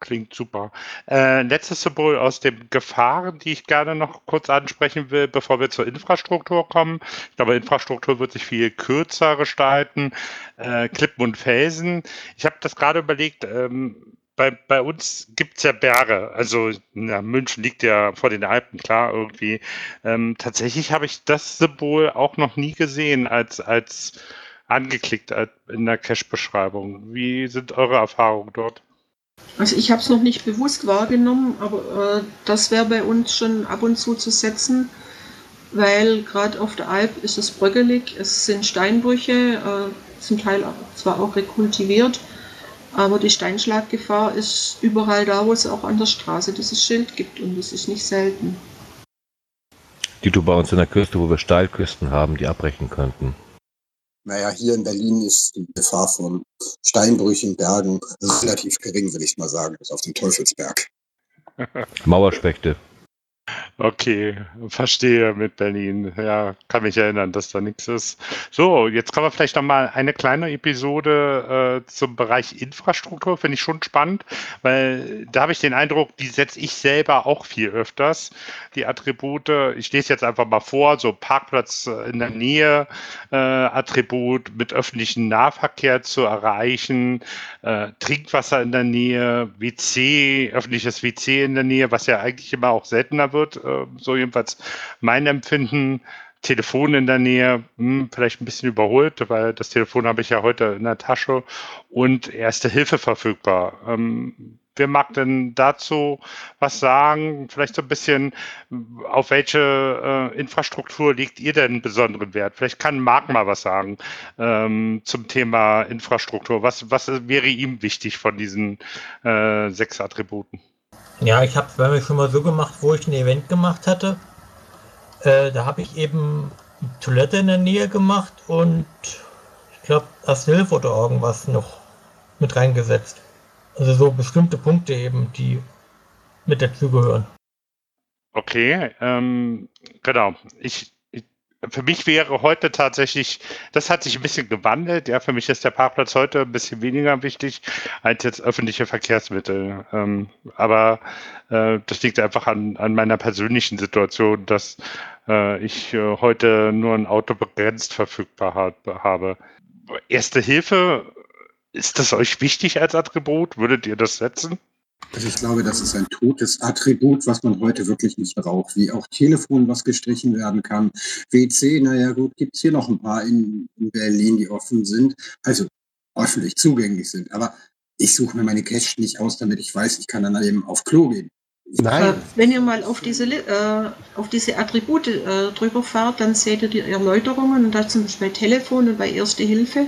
Klingt super. Äh, letztes Symbol aus den Gefahren, die ich gerne noch kurz ansprechen will, bevor wir zur Infrastruktur kommen. Ich glaube, Infrastruktur wird sich viel kürzer gestalten. Äh, Klippen und Felsen. Ich habe das gerade überlegt, ähm, bei, bei uns gibt es ja Berge. Also ja, München liegt ja vor den Alpen, klar, irgendwie. Ähm, tatsächlich habe ich das Symbol auch noch nie gesehen als, als angeklickt in der Cache-Beschreibung. Wie sind eure Erfahrungen dort? Also ich habe es noch nicht bewusst wahrgenommen, aber äh, das wäre bei uns schon ab und zu zu setzen, weil gerade auf der Alp ist es bröckelig, es sind Steinbrüche, äh, zum Teil zwar auch rekultiviert, aber die Steinschlaggefahr ist überall da, wo es auch an der Straße dieses Schild gibt und das ist nicht selten. Die du bei uns in der Küste, wo wir Steilküsten haben, die abbrechen könnten. Naja, hier in Berlin ist die Gefahr von Steinbrüchen, Bergen relativ gering, will ich mal sagen, bis auf den Teufelsberg. Mauerspechte. Okay, verstehe mit Berlin. Ja, kann mich erinnern, dass da nichts ist. So, jetzt kommen wir vielleicht noch mal eine kleine Episode äh, zum Bereich Infrastruktur. Finde ich schon spannend, weil da habe ich den Eindruck, die setze ich selber auch viel öfters. Die Attribute, ich lese jetzt einfach mal vor, so Parkplatz äh, in der Nähe, äh, Attribut mit öffentlichem Nahverkehr zu erreichen, äh, Trinkwasser in der Nähe, WC, öffentliches WC in der Nähe, was ja eigentlich immer auch seltener wird äh, so jedenfalls mein Empfinden. Telefon in der Nähe, hm, vielleicht ein bisschen überholt, weil das Telefon habe ich ja heute in der Tasche und Erste Hilfe verfügbar. Ähm, wer mag denn dazu was sagen? Vielleicht so ein bisschen, auf welche äh, Infrastruktur legt ihr denn besonderen Wert? Vielleicht kann Marc mal was sagen ähm, zum Thema Infrastruktur. Was, was wäre ihm wichtig von diesen äh, sechs Attributen? Ja, ich habe es bei mir schon mal so gemacht, wo ich ein Event gemacht hatte. Äh, da habe ich eben Toilette in der Nähe gemacht und ich glaube, das Hilfe oder irgendwas noch mit reingesetzt. Also so bestimmte Punkte eben, die mit dazugehören. Okay, ähm, genau. Ich für mich wäre heute tatsächlich, das hat sich ein bisschen gewandelt. Ja, für mich ist der Parkplatz heute ein bisschen weniger wichtig als jetzt öffentliche Verkehrsmittel. Ähm, aber äh, das liegt einfach an, an meiner persönlichen Situation, dass äh, ich äh, heute nur ein Auto begrenzt verfügbar hat, habe. Erste Hilfe, ist das euch wichtig als Attribut? Würdet ihr das setzen? Also ich glaube, das ist ein totes Attribut, was man heute wirklich nicht braucht. Wie auch Telefon, was gestrichen werden kann. WC, naja gut, gibt es hier noch ein paar in, in, Berlin, die offen sind, also öffentlich zugänglich sind. Aber ich suche mir meine Cache nicht aus, damit ich weiß, ich kann dann eben auf Klo gehen. Nein. Wenn ihr mal auf diese, äh, auf diese Attribute äh, drüber fahrt, dann seht ihr die Erläuterungen und da zum Beispiel Telefon und bei Erste Hilfe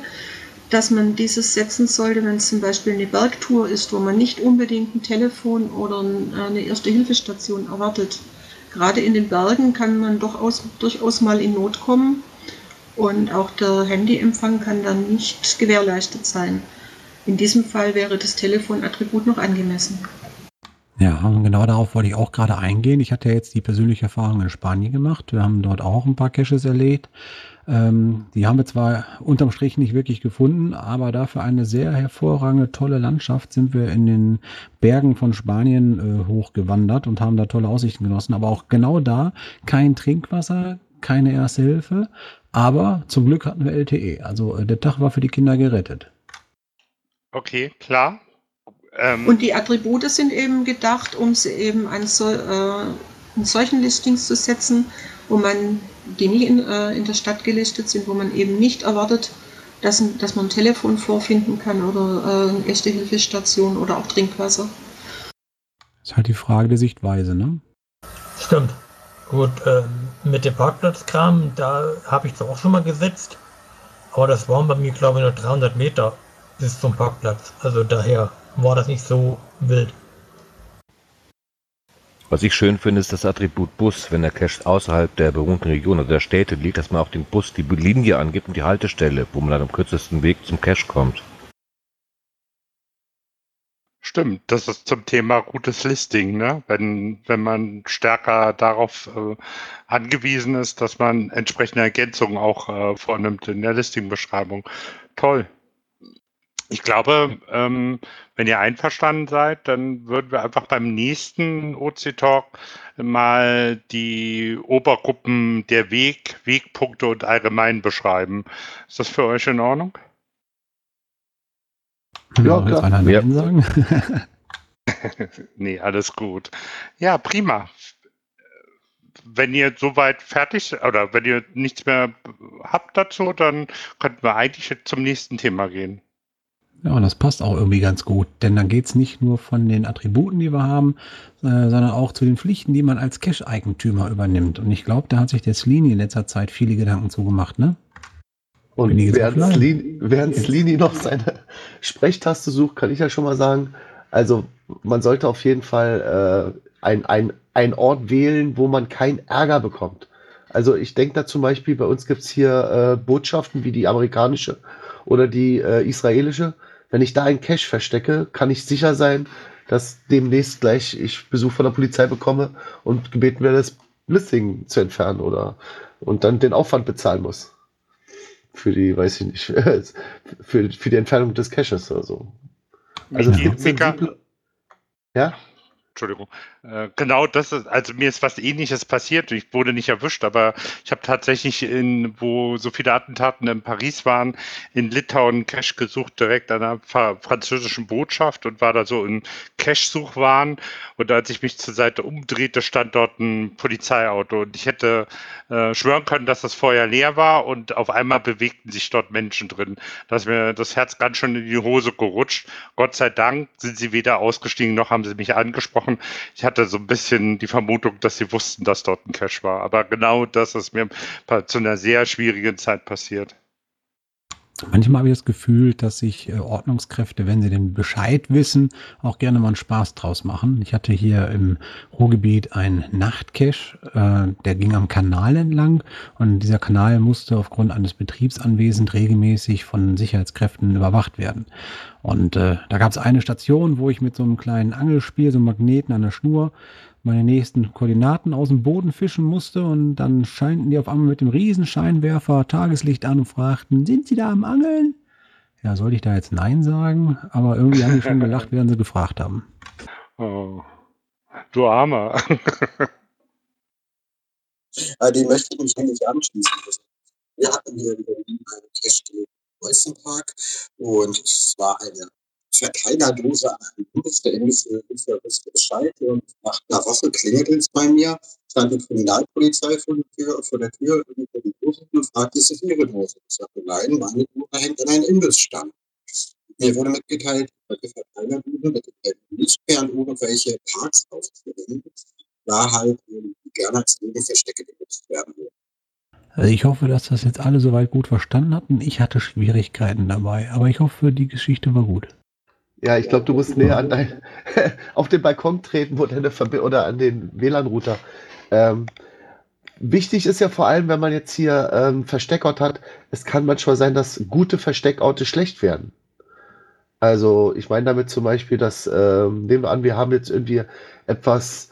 dass man dieses setzen sollte, wenn es zum Beispiel eine Bergtour ist, wo man nicht unbedingt ein Telefon oder eine Erste-Hilfestation erwartet. Gerade in den Bergen kann man doch aus, durchaus mal in Not kommen und auch der Handyempfang kann dann nicht gewährleistet sein. In diesem Fall wäre das Telefonattribut noch angemessen. Ja, und genau darauf wollte ich auch gerade eingehen. Ich hatte jetzt die persönliche Erfahrung in Spanien gemacht. Wir haben dort auch ein paar Caches erlebt. Ähm, die haben wir zwar unterm Strich nicht wirklich gefunden, aber dafür eine sehr hervorragende, tolle Landschaft sind wir in den Bergen von Spanien äh, hochgewandert und haben da tolle Aussichten genossen. Aber auch genau da kein Trinkwasser, keine Erste Hilfe. Aber zum Glück hatten wir LTE. Also äh, der Tag war für die Kinder gerettet. Okay, klar. Ähm und die Attribute sind eben gedacht, um sie eben an, so, äh, an solchen Listings zu setzen, wo man die nie in, äh, in der Stadt gelistet sind, wo man eben nicht erwartet, dass, dass man ein Telefon vorfinden kann oder äh, eine echte Hilfestation oder auch Trinkwasser. Ist halt die Frage der Sichtweise, ne? Stimmt. Gut, ähm, mit dem Parkplatzkram, da habe ich es auch schon mal gesetzt. Aber das waren bei mir, glaube ich, nur 300 Meter bis zum Parkplatz. Also daher war das nicht so wild. Was ich schön finde, ist das Attribut Bus, wenn der Cache außerhalb der bewohnten Region oder der Städte liegt, dass man auch den Bus die Linie angibt und die Haltestelle, wo man dann am kürzesten Weg zum Cache kommt. Stimmt, das ist zum Thema gutes Listing, ne? Wenn, wenn man stärker darauf äh, angewiesen ist, dass man entsprechende Ergänzungen auch äh, vornimmt in der Listing-Beschreibung. Toll. Ich glaube, ähm, wenn ihr einverstanden seid, dann würden wir einfach beim nächsten OC-Talk mal die Obergruppen der Weg, Wegpunkte und allgemein beschreiben. Ist das für euch in Ordnung? Ja, klar. Einer ja. sagen? nee, alles gut. Ja, prima. Wenn ihr soweit fertig oder wenn ihr nichts mehr habt dazu, dann könnten wir eigentlich zum nächsten Thema gehen. Ja, und das passt auch irgendwie ganz gut, denn dann geht es nicht nur von den Attributen, die wir haben, äh, sondern auch zu den Pflichten, die man als Cache-Eigentümer übernimmt. Und ich glaube, da hat sich der Slini in letzter Zeit viele Gedanken zugemacht, ne? Und während Slini, während Slini noch seine Sprechtaste sucht, kann ich ja schon mal sagen, also man sollte auf jeden Fall äh, ein, ein, ein Ort wählen, wo man keinen Ärger bekommt. Also ich denke da zum Beispiel, bei uns gibt es hier äh, Botschaften wie die amerikanische oder die äh, israelische wenn ich da einen Cache verstecke, kann ich sicher sein, dass demnächst gleich ich Besuch von der Polizei bekomme und gebeten werde, das Listing zu entfernen oder und dann den Aufwand bezahlen muss. Für die, weiß ich nicht, für, für die Entfernung des Caches oder so. Also es gibt sensible, ja? Entschuldigung. Äh, genau das ist, also mir ist was ähnliches passiert. Ich wurde nicht erwischt, aber ich habe tatsächlich in, wo so viele Attentaten in Paris waren, in Litauen Cash gesucht, direkt an der französischen Botschaft und war da so im Cash-Suchwahn. Und als ich mich zur Seite umdrehte, stand dort ein Polizeiauto und ich hätte äh, schwören können, dass das vorher leer war und auf einmal bewegten sich dort Menschen drin. Da ist mir das Herz ganz schön in die Hose gerutscht. Gott sei Dank sind sie weder ausgestiegen noch haben sie mich angesprochen. Ich so ein bisschen die Vermutung, dass sie wussten, dass dort ein Cache war. Aber genau das ist mir zu einer sehr schwierigen Zeit passiert. Manchmal habe ich das Gefühl, dass sich äh, Ordnungskräfte, wenn sie den Bescheid wissen, auch gerne mal einen Spaß draus machen. Ich hatte hier im Ruhrgebiet einen Nachtcache, äh, der ging am Kanal entlang und dieser Kanal musste aufgrund eines Betriebsanwesens regelmäßig von Sicherheitskräften überwacht werden. Und äh, da gab es eine Station, wo ich mit so einem kleinen Angelspiel, so einem Magneten an der Schnur, meine nächsten Koordinaten aus dem Boden fischen musste und dann scheinten die auf einmal mit dem Riesenscheinwerfer Tageslicht an und fragten, sind Sie da am Angeln? Ja, sollte ich da jetzt Nein sagen? Aber irgendwie haben die schon gelacht, während sie gefragt haben. Oh, du Armer. Ah, die möchte ich mich eigentlich anschließen. Wir hatten hier in Berlin einen Cash Preußenpark und es war eine Verteilerdose an der Indische wusste Bescheid und nach einer Woche klingelte es bei mir, stand die Kriminalpolizei vor, der Tür, vor der Tür und die fragte, ist es Ihre Dose? Ich sagte, nein, meine Dose hängt an einem Imbissstand. Mir wurde mitgeteilt, die Verteilerdosen mit den Lichtperlen irgendwelche Parks aufzuhängen, da halt gerne als Nebenverstecke benutzt werden würden. Also ich hoffe, dass das jetzt alle soweit gut verstanden hatten. Ich hatte Schwierigkeiten dabei, aber ich hoffe, die Geschichte war gut. Ja, ich glaube, du musst näher an dein, auf den Balkon treten Verbi oder an den WLAN-Router. Ähm, wichtig ist ja vor allem, wenn man jetzt hier ähm, Versteckort hat, es kann manchmal sein, dass gute Versteckorte schlecht werden. Also ich meine damit zum Beispiel, dass, ähm, nehmen wir an, wir haben jetzt irgendwie etwas,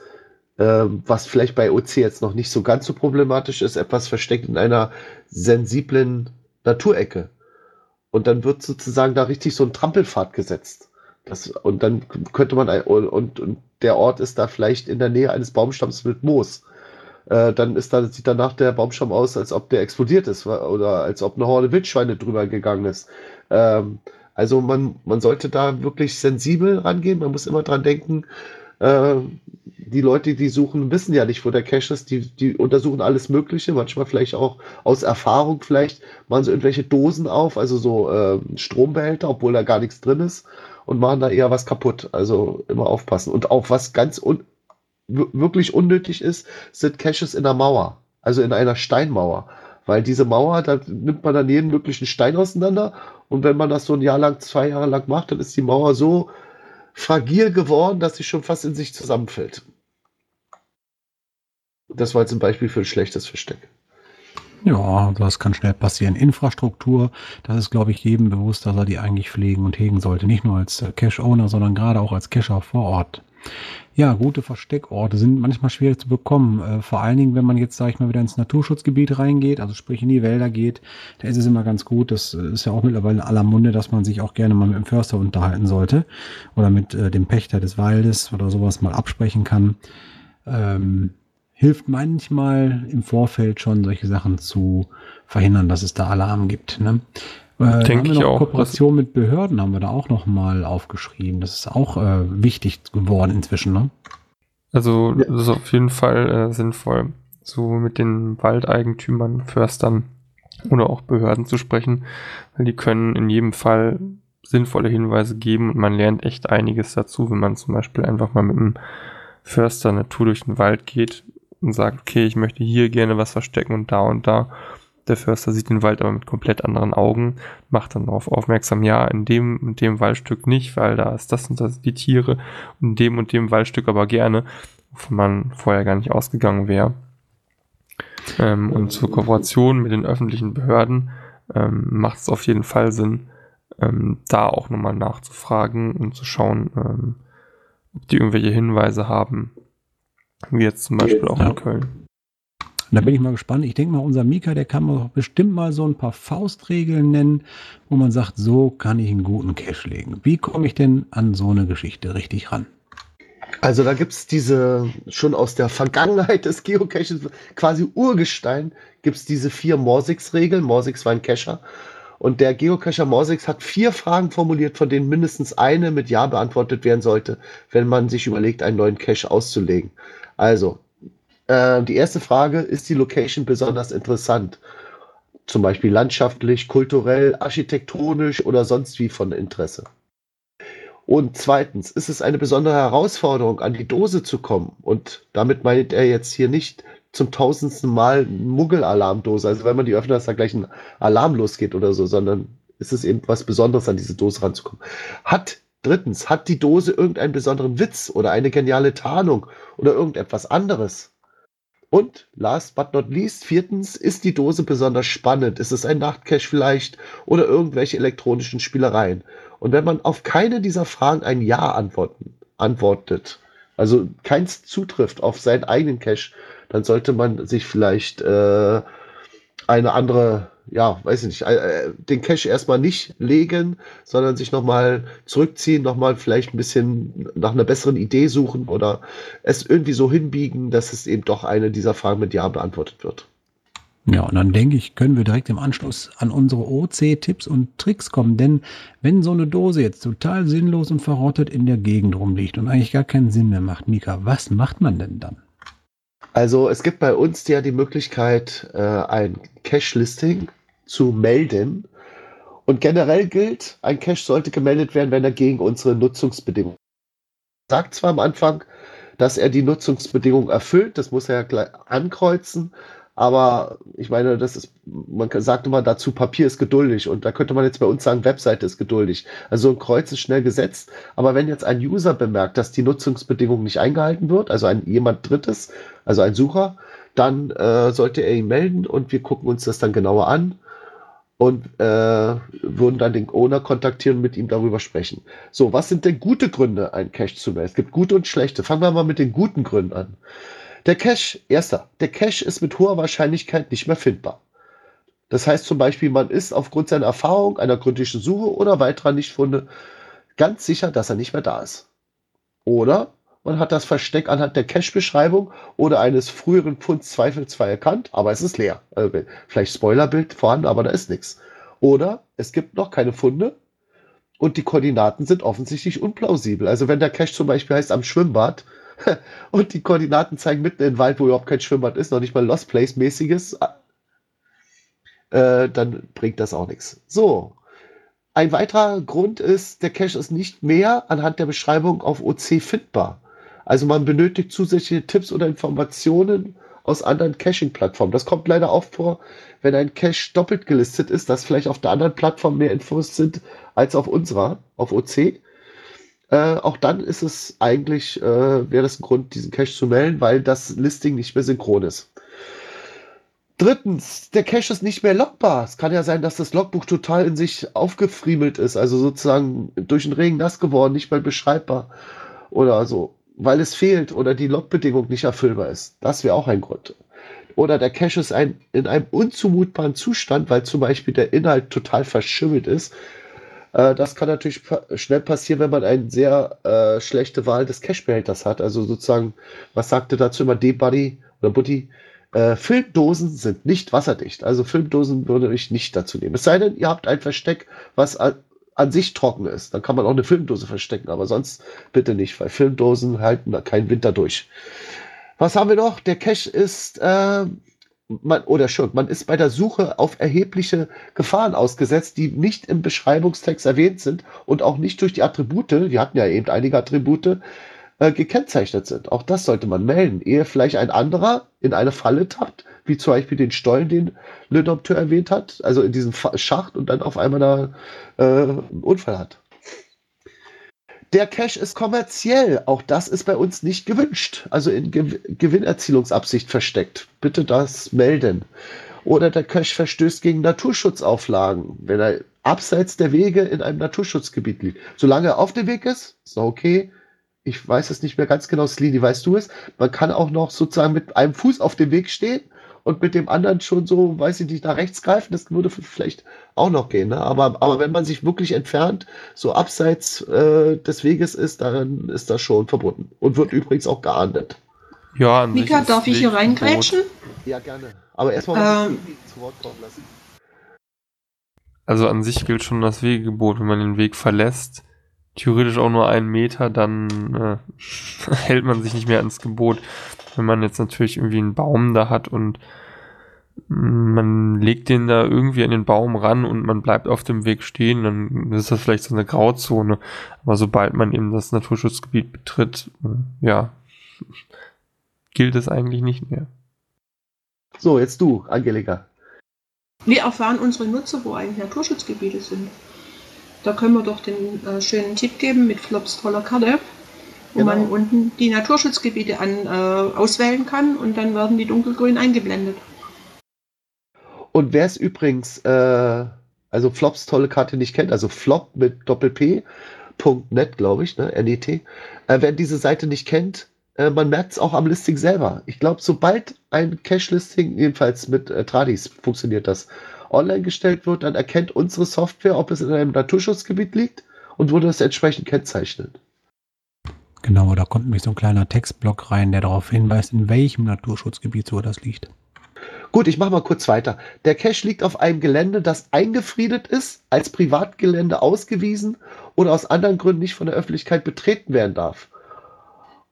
ähm, was vielleicht bei OC jetzt noch nicht so ganz so problematisch ist, etwas versteckt in einer sensiblen Naturecke. Und dann wird sozusagen da richtig so ein Trampelpfad gesetzt. Das, und dann könnte man, und, und der Ort ist da vielleicht in der Nähe eines Baumstamms mit Moos. Äh, dann ist da, sieht danach der Baumstamm aus, als ob der explodiert ist oder als ob eine Horde Wildschweine drüber gegangen ist. Ähm, also man, man sollte da wirklich sensibel rangehen. Man muss immer dran denken, äh, die Leute, die suchen, wissen ja nicht, wo der Cache ist. Die, die untersuchen alles Mögliche, manchmal vielleicht auch aus Erfahrung, vielleicht machen sie irgendwelche Dosen auf, also so äh, Strombehälter, obwohl da gar nichts drin ist und machen da eher was kaputt. Also immer aufpassen. Und auch was ganz un wirklich unnötig ist, sind Caches in der Mauer, also in einer Steinmauer. Weil diese Mauer, da nimmt man dann jeden möglichen Stein auseinander und wenn man das so ein Jahr lang, zwei Jahre lang macht, dann ist die Mauer so fragil geworden, dass sie schon fast in sich zusammenfällt. Das war jetzt ein Beispiel für ein schlechtes Versteck. Ja, das kann schnell passieren. Infrastruktur, das ist, glaube ich, jedem bewusst, dass er die eigentlich pflegen und hegen sollte. Nicht nur als äh, Cache-Owner, sondern gerade auch als Cacher vor Ort. Ja, gute Versteckorte sind manchmal schwierig zu bekommen. Äh, vor allen Dingen, wenn man jetzt, sage ich mal, wieder ins Naturschutzgebiet reingeht, also sprich in die Wälder geht, da ist es immer ganz gut. Das ist ja auch mittlerweile in aller Munde, dass man sich auch gerne mal mit dem Förster unterhalten sollte oder mit äh, dem Pächter des Waldes oder sowas mal absprechen kann. Ähm, hilft manchmal im Vorfeld schon, solche Sachen zu verhindern, dass es da Alarm gibt. Ne? Äh, Denke ich auch. Kooperation mit Behörden haben wir da auch noch mal aufgeschrieben. Das ist auch äh, wichtig geworden inzwischen. Ne? Also ja. das ist auf jeden Fall äh, sinnvoll, so mit den Waldeigentümern, Förstern oder auch Behörden zu sprechen, weil die können in jedem Fall sinnvolle Hinweise geben und man lernt echt einiges dazu, wenn man zum Beispiel einfach mal mit einem Förster eine Tour durch den Wald geht und sagt, okay, ich möchte hier gerne was verstecken und da und da. Der Förster sieht den Wald aber mit komplett anderen Augen, macht dann darauf aufmerksam, ja, in dem und dem Waldstück nicht, weil da ist das und das die Tiere in dem und dem Waldstück aber gerne, wovon man vorher gar nicht ausgegangen wäre. Ähm, und zur Kooperation mit den öffentlichen Behörden ähm, macht es auf jeden Fall Sinn, ähm, da auch nochmal nachzufragen und zu schauen, ähm, ob die irgendwelche Hinweise haben, wie jetzt zum Beispiel auch ja. in Köln. da bin ich mal gespannt. Ich denke mal, unser Mika, der kann mir bestimmt mal so ein paar Faustregeln nennen, wo man sagt, so kann ich einen guten Cache legen. Wie komme ich denn an so eine Geschichte richtig ran? Also da gibt es diese, schon aus der Vergangenheit des Geocaches, quasi Urgestein, gibt es diese vier Morsix-Regeln. Morsix war ein Cacher. Und der Geocacher Morsix hat vier Fragen formuliert, von denen mindestens eine mit Ja beantwortet werden sollte, wenn man sich überlegt, einen neuen Cache auszulegen. Also, äh, die erste Frage, ist die Location besonders interessant? Zum Beispiel landschaftlich, kulturell, architektonisch oder sonst wie von Interesse. Und zweitens, ist es eine besondere Herausforderung, an die Dose zu kommen? Und damit meint er jetzt hier nicht zum tausendsten Mal Muggelalarmdose, also wenn man die öffnet, dass da gleich ein Alarm losgeht oder so, sondern ist es eben was Besonderes, an diese Dose ranzukommen. Hat Drittens, hat die Dose irgendeinen besonderen Witz oder eine geniale Tarnung oder irgendetwas anderes? Und last but not least, viertens, ist die Dose besonders spannend? Ist es ein Nachtcache vielleicht oder irgendwelche elektronischen Spielereien? Und wenn man auf keine dieser Fragen ein Ja antworten, antwortet, also keins zutrifft auf seinen eigenen Cache, dann sollte man sich vielleicht äh, eine andere ja, weiß ich nicht, äh, den Cache erstmal nicht legen, sondern sich nochmal zurückziehen, nochmal vielleicht ein bisschen nach einer besseren Idee suchen oder es irgendwie so hinbiegen, dass es eben doch eine dieser Fragen mit Ja beantwortet wird. Ja, und dann denke ich, können wir direkt im Anschluss an unsere OC-Tipps und Tricks kommen. Denn wenn so eine Dose jetzt total sinnlos und verrottet in der Gegend rumliegt und eigentlich gar keinen Sinn mehr macht, Mika, was macht man denn dann? Also es gibt bei uns ja die Möglichkeit, äh, ein Cache-Listing zu melden. Und generell gilt, ein Cache sollte gemeldet werden, wenn er gegen unsere Nutzungsbedingungen sagt zwar am Anfang, dass er die Nutzungsbedingungen erfüllt, das muss er ja gleich ankreuzen, aber ich meine, das ist, man sagt immer dazu, Papier ist geduldig und da könnte man jetzt bei uns sagen, Webseite ist geduldig. Also ein Kreuz ist schnell gesetzt, aber wenn jetzt ein User bemerkt, dass die Nutzungsbedingung nicht eingehalten wird, also ein jemand Drittes, also ein Sucher, dann äh, sollte er ihn melden und wir gucken uns das dann genauer an und äh, würden dann den Owner kontaktieren und mit ihm darüber sprechen. So, was sind denn gute Gründe, einen Cache zu melden? Es gibt gute und schlechte. Fangen wir mal mit den guten Gründen an. Der Cache, erster, der Cache ist mit hoher Wahrscheinlichkeit nicht mehr findbar. Das heißt zum Beispiel, man ist aufgrund seiner Erfahrung, einer gründlichen Suche oder weiterer Nichtfunde ganz sicher, dass er nicht mehr da ist. Oder man hat das Versteck anhand der Cache-Beschreibung oder eines früheren Pfunds zweifelsfrei erkannt, aber es ist leer. Also vielleicht Spoilerbild vorhanden, aber da ist nichts. Oder es gibt noch keine Funde und die Koordinaten sind offensichtlich unplausibel. Also wenn der Cache zum Beispiel heißt am Schwimmbad, und die Koordinaten zeigen mitten in den Wald, wo überhaupt kein Schwimmbad ist, noch nicht mal Lost Place-mäßiges, äh, dann bringt das auch nichts. So. Ein weiterer Grund ist, der Cache ist nicht mehr anhand der Beschreibung auf OC findbar. Also man benötigt zusätzliche Tipps oder Informationen aus anderen Caching-Plattformen. Das kommt leider auch vor, wenn ein Cache doppelt gelistet ist, dass vielleicht auf der anderen Plattform mehr Infos sind als auf unserer, auf OC. Äh, auch dann ist es eigentlich, äh, wäre das ein Grund, diesen Cache zu melden, weil das Listing nicht mehr synchron ist. Drittens, der Cache ist nicht mehr logbar. Es kann ja sein, dass das Logbuch total in sich aufgefriemelt ist, also sozusagen durch den Regen nass geworden, nicht mehr beschreibbar oder so, weil es fehlt oder die Logbedingung nicht erfüllbar ist. Das wäre auch ein Grund. Oder der Cache ist ein, in einem unzumutbaren Zustand, weil zum Beispiel der Inhalt total verschimmelt ist. Äh, das kann natürlich schnell passieren, wenn man eine sehr äh, schlechte Wahl des Cache-Behälters hat. Also sozusagen, was sagte dazu immer D-Buddy oder Buddy? Äh, Filmdosen sind nicht wasserdicht. Also Filmdosen würde ich nicht dazu nehmen. Es sei denn, ihr habt ein Versteck, was an, an sich trocken ist. Dann kann man auch eine Filmdose verstecken, aber sonst bitte nicht, weil Filmdosen halten da keinen Winter durch. Was haben wir noch? Der Cache ist, äh, man, oder schon, man ist bei der Suche auf erhebliche Gefahren ausgesetzt, die nicht im Beschreibungstext erwähnt sind und auch nicht durch die Attribute, die hatten ja eben einige Attribute, äh, gekennzeichnet sind. Auch das sollte man melden, ehe vielleicht ein anderer in eine Falle tappt, wie zum Beispiel den Stollen, den Le Dompteur erwähnt hat, also in diesem Schacht und dann auf einmal da äh, einen Unfall hat. Der Cache ist kommerziell. Auch das ist bei uns nicht gewünscht. Also in Ge Gewinnerzielungsabsicht versteckt. Bitte das melden. Oder der Cache verstößt gegen Naturschutzauflagen, wenn er abseits der Wege in einem Naturschutzgebiet liegt. Solange er auf dem Weg ist, ist er okay ich weiß es nicht mehr ganz genau, Slini, weißt du es? Man kann auch noch sozusagen mit einem Fuß auf dem Weg stehen und mit dem anderen schon so, weiß ich nicht, nach rechts greifen. Das würde vielleicht auch noch gehen. Ne? Aber, aber wenn man sich wirklich entfernt, so abseits äh, des Weges ist, dann ist das schon verbunden. Und wird übrigens auch geahndet. Ja, Mika, darf ich hier reingrätschen? Ja, gerne. Aber erstmal ähm, zu Wort kommen lassen. Also an sich gilt schon das Wegegebot, wenn man den Weg verlässt, theoretisch auch nur einen Meter, dann äh, hält man sich nicht mehr ans Gebot. Wenn man jetzt natürlich irgendwie einen Baum da hat und man legt den da irgendwie an den Baum ran und man bleibt auf dem Weg stehen, dann ist das vielleicht so eine Grauzone. Aber sobald man eben das Naturschutzgebiet betritt, äh, ja, gilt es eigentlich nicht mehr. So, jetzt du, Angelika. Wir erfahren unsere Nutzer, wo eigentlich Naturschutzgebiete sind. Da können wir doch den äh, schönen Tipp geben mit Flops toller Karte, wo genau. man unten die Naturschutzgebiete an, äh, auswählen kann und dann werden die dunkelgrün eingeblendet. Und wer es übrigens, äh, also Flops tolle Karte nicht kennt, also Flop mit Doppel-P.net, glaube ich, ne, NET, äh, wer diese Seite nicht kennt, äh, man merkt es auch am Listing selber. Ich glaube, sobald ein Cache-Listing, jedenfalls mit äh, Tradis funktioniert das, online gestellt wird, dann erkennt unsere Software, ob es in einem Naturschutzgebiet liegt und würde es entsprechend kennzeichnen. Genau, da kommt nämlich so ein kleiner Textblock rein, der darauf hinweist, in welchem Naturschutzgebiet so das liegt. Gut, ich mache mal kurz weiter. Der Cache liegt auf einem Gelände, das eingefriedet ist, als Privatgelände ausgewiesen oder aus anderen Gründen nicht von der Öffentlichkeit betreten werden darf.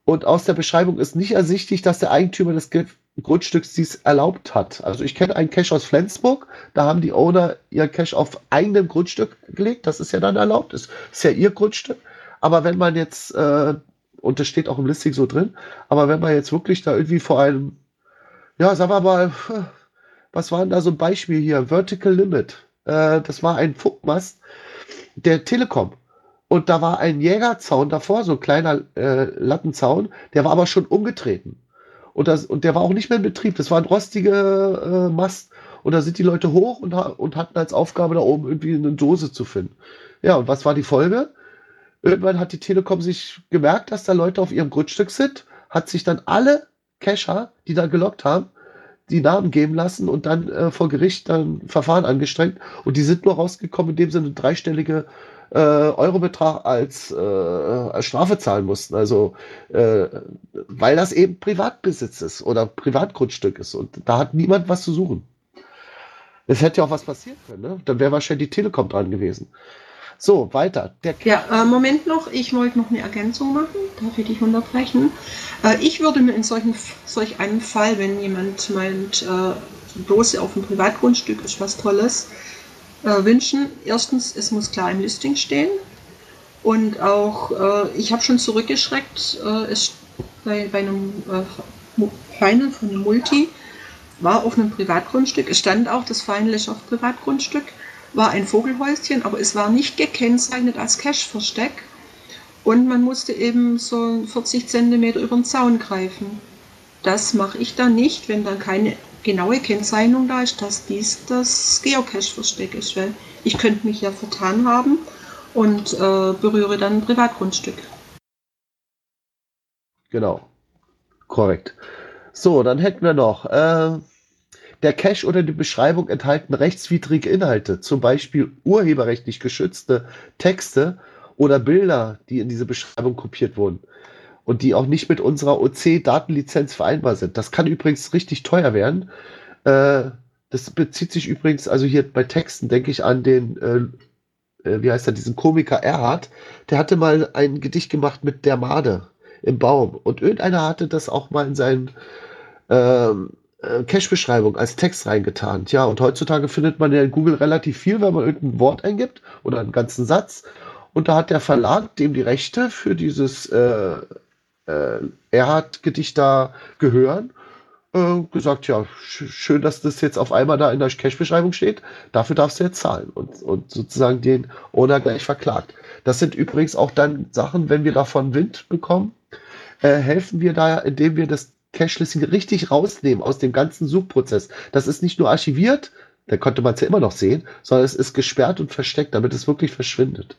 Und aus der Beschreibung ist nicht ersichtlich, dass der Eigentümer des Grundstücks dies erlaubt hat. Also ich kenne einen Cache aus Flensburg, da haben die Owner ihr Cache auf eigenem Grundstück gelegt, das ist ja dann erlaubt, das ist ja ihr Grundstück. Aber wenn man jetzt, äh, und das steht auch im Listing so drin, aber wenn man jetzt wirklich da irgendwie vor einem, ja, sagen wir mal, was war denn da so ein Beispiel hier? Vertical Limit. Äh, das war ein Funkmast der Telekom. Und da war ein Jägerzaun davor, so ein kleiner äh, Lattenzaun, der war aber schon umgetreten. Und, das, und der war auch nicht mehr in Betrieb. Das war ein rostiger äh, Mast. Und da sind die Leute hoch und, und hatten als Aufgabe da oben irgendwie eine Dose zu finden. Ja, und was war die Folge? Irgendwann hat die Telekom sich gemerkt, dass da Leute auf ihrem Grundstück sind, hat sich dann alle Cacher, die da gelockt haben, die Namen geben lassen und dann äh, vor Gericht dann Verfahren angestrengt. Und die sind nur rausgekommen, indem sie eine dreistellige äh, Eurobetrag als, äh, als Strafe zahlen mussten. Also, äh, weil das eben Privatbesitz ist oder Privatgrundstück ist. Und da hat niemand was zu suchen. Es hätte ja auch was passieren können. Ne? Dann wäre wahrscheinlich die Telekom dran gewesen. So, weiter. Ja, äh, Moment noch, ich wollte noch eine Ergänzung machen, darf ich dich unterbrechen. Äh, ich würde mir in solchen, solch einem Fall, wenn jemand meint, äh, Dose auf dem Privatgrundstück ist was Tolles, äh, wünschen, erstens, es muss klar im Listing stehen und auch, äh, ich habe schon zurückgeschreckt, äh, es bei, bei einem äh, Final von einem Multi war auf einem Privatgrundstück, es stand auch das Final ist auf Privatgrundstück, war ein Vogelhäuschen, aber es war nicht gekennzeichnet als Cache-Versteck. Und man musste eben so 40 Zentimeter über den Zaun greifen. Das mache ich dann nicht, wenn dann keine genaue Kennzeichnung da ist, dass dies das Geocache-Versteck ist, weil ich könnte mich ja vertan haben und äh, berühre dann ein Privatgrundstück. Genau. Korrekt. So, dann hätten wir noch. Äh, der Cache oder die Beschreibung enthalten rechtswidrige Inhalte, zum Beispiel urheberrechtlich geschützte Texte oder Bilder, die in diese Beschreibung kopiert wurden und die auch nicht mit unserer OC-Datenlizenz vereinbar sind. Das kann übrigens richtig teuer werden. Äh, das bezieht sich übrigens, also hier bei Texten denke ich an den, äh, äh, wie heißt er, diesen Komiker Erhard, der hatte mal ein Gedicht gemacht mit der Made im Baum und irgendeiner hatte das auch mal in seinen ähm, äh, Cache-Beschreibung als Text reingetan. Tja, und heutzutage findet man ja in Google relativ viel, wenn man irgendein Wort eingibt oder einen ganzen Satz. Und da hat der Verlag, dem die Rechte für dieses äh, äh, Erhard-Gedicht da gehören, äh, gesagt, ja, sch schön, dass das jetzt auf einmal da in der Cache-Beschreibung steht. Dafür darfst du jetzt zahlen und, und sozusagen den Owner gleich verklagt. Das sind übrigens auch dann Sachen, wenn wir davon Wind bekommen, äh, helfen wir da, indem wir das Cache-Listing richtig rausnehmen aus dem ganzen Suchprozess. Das ist nicht nur archiviert, da konnte man es ja immer noch sehen, sondern es ist gesperrt und versteckt, damit es wirklich verschwindet.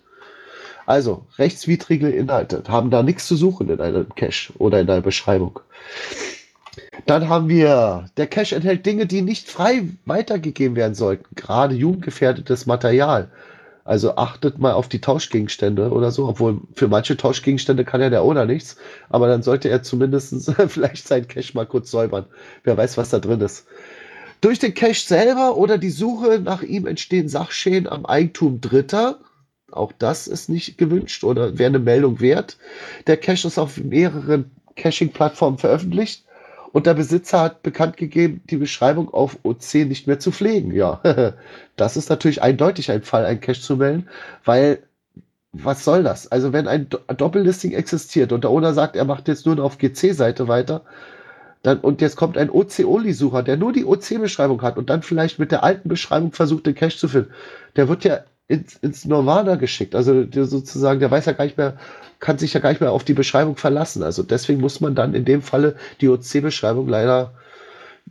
Also, rechtswidrige Inhalte haben da nichts zu suchen in einem Cache oder in einer Beschreibung. Dann haben wir, der Cache enthält Dinge, die nicht frei weitergegeben werden sollten, gerade jugendgefährdetes Material. Also achtet mal auf die Tauschgegenstände oder so, obwohl für manche Tauschgegenstände kann ja der Owner nichts, aber dann sollte er zumindest vielleicht seinen Cache mal kurz säubern. Wer weiß, was da drin ist. Durch den Cache selber oder die Suche nach ihm entstehen Sachschäden am Eigentum Dritter. Auch das ist nicht gewünscht oder wäre eine Meldung wert. Der Cache ist auf mehreren Caching-Plattformen veröffentlicht und der Besitzer hat bekannt gegeben, die Beschreibung auf OC nicht mehr zu pflegen. Ja, das ist natürlich eindeutig ein Fall, ein Cache zu melden, weil was soll das? Also wenn ein Doppellisting existiert und der Owner sagt, er macht jetzt nur noch auf GC-Seite weiter, dann, und jetzt kommt ein OC-Only-Sucher, der nur die OC-Beschreibung hat und dann vielleicht mit der alten Beschreibung versucht, den Cache zu finden, der wird ja ins, ins Nirvana geschickt. Also der sozusagen, der weiß ja gar nicht mehr, kann sich ja gar nicht mehr auf die Beschreibung verlassen. Also deswegen muss man dann in dem Falle die OC-Beschreibung leider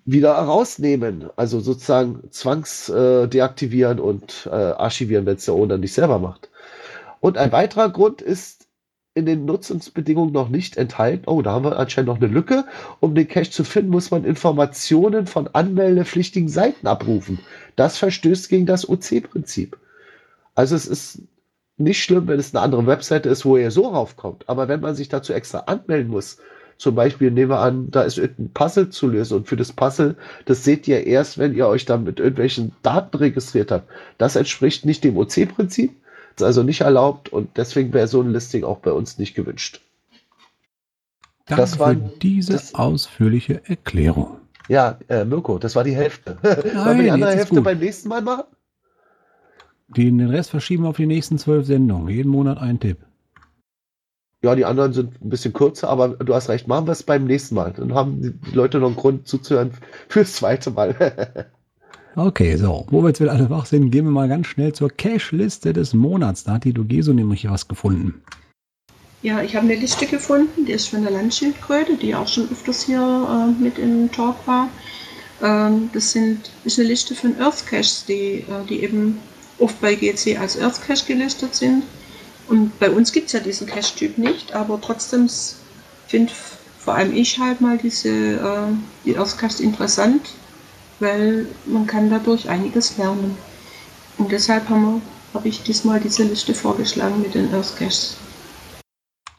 wieder rausnehmen. Also sozusagen zwangs äh, und äh, archivieren, wenn es der Owner nicht selber macht. Und ein weiterer Grund ist in den Nutzungsbedingungen noch nicht enthalten. Oh, da haben wir anscheinend noch eine Lücke. Um den Cache zu finden, muss man Informationen von anmeldepflichtigen Seiten abrufen. Das verstößt gegen das OC-Prinzip. Also es ist nicht schlimm, wenn es eine andere Webseite ist, wo ihr so raufkommt. Aber wenn man sich dazu extra anmelden muss, zum Beispiel nehmen wir an, da ist irgendein Puzzle zu lösen und für das Puzzle, das seht ihr erst, wenn ihr euch dann mit irgendwelchen Daten registriert habt. Das entspricht nicht dem OC-Prinzip, ist also nicht erlaubt und deswegen wäre so ein Listing auch bei uns nicht gewünscht. Danke Das war- für diese das- ausführliche Erklärung. Ja, äh, Mirko, das war die Hälfte. Wollen wir Nein, die andere Hälfte gut. beim nächsten Mal machen? Den, den Rest verschieben wir auf die nächsten zwölf Sendungen. Jeden Monat ein Tipp. Ja, die anderen sind ein bisschen kürzer, aber du hast recht, machen wir es beim nächsten Mal. Dann haben die Leute noch einen Grund zuzuhören fürs zweite Mal. Okay, so. Wo wir jetzt wieder alle wach sind, gehen wir mal ganz schnell zur Cache-Liste des Monats. Da hat die Dogeso nämlich was gefunden. Ja, ich habe eine Liste gefunden, die ist von der Landschildkröte, die auch schon öfters hier äh, mit im Talk war. Ähm, das sind, ist eine Liste von Earth Caches, die, äh, die eben oft bei GC als Earth Cache gelistet sind. Und bei uns gibt es ja diesen Cache-Typ nicht, aber trotzdem finde vor allem ich halt mal diese äh, die Earth Caches interessant, weil man kann dadurch einiges lernen. Und deshalb habe ich diesmal diese Liste vorgeschlagen mit den Earth Caches.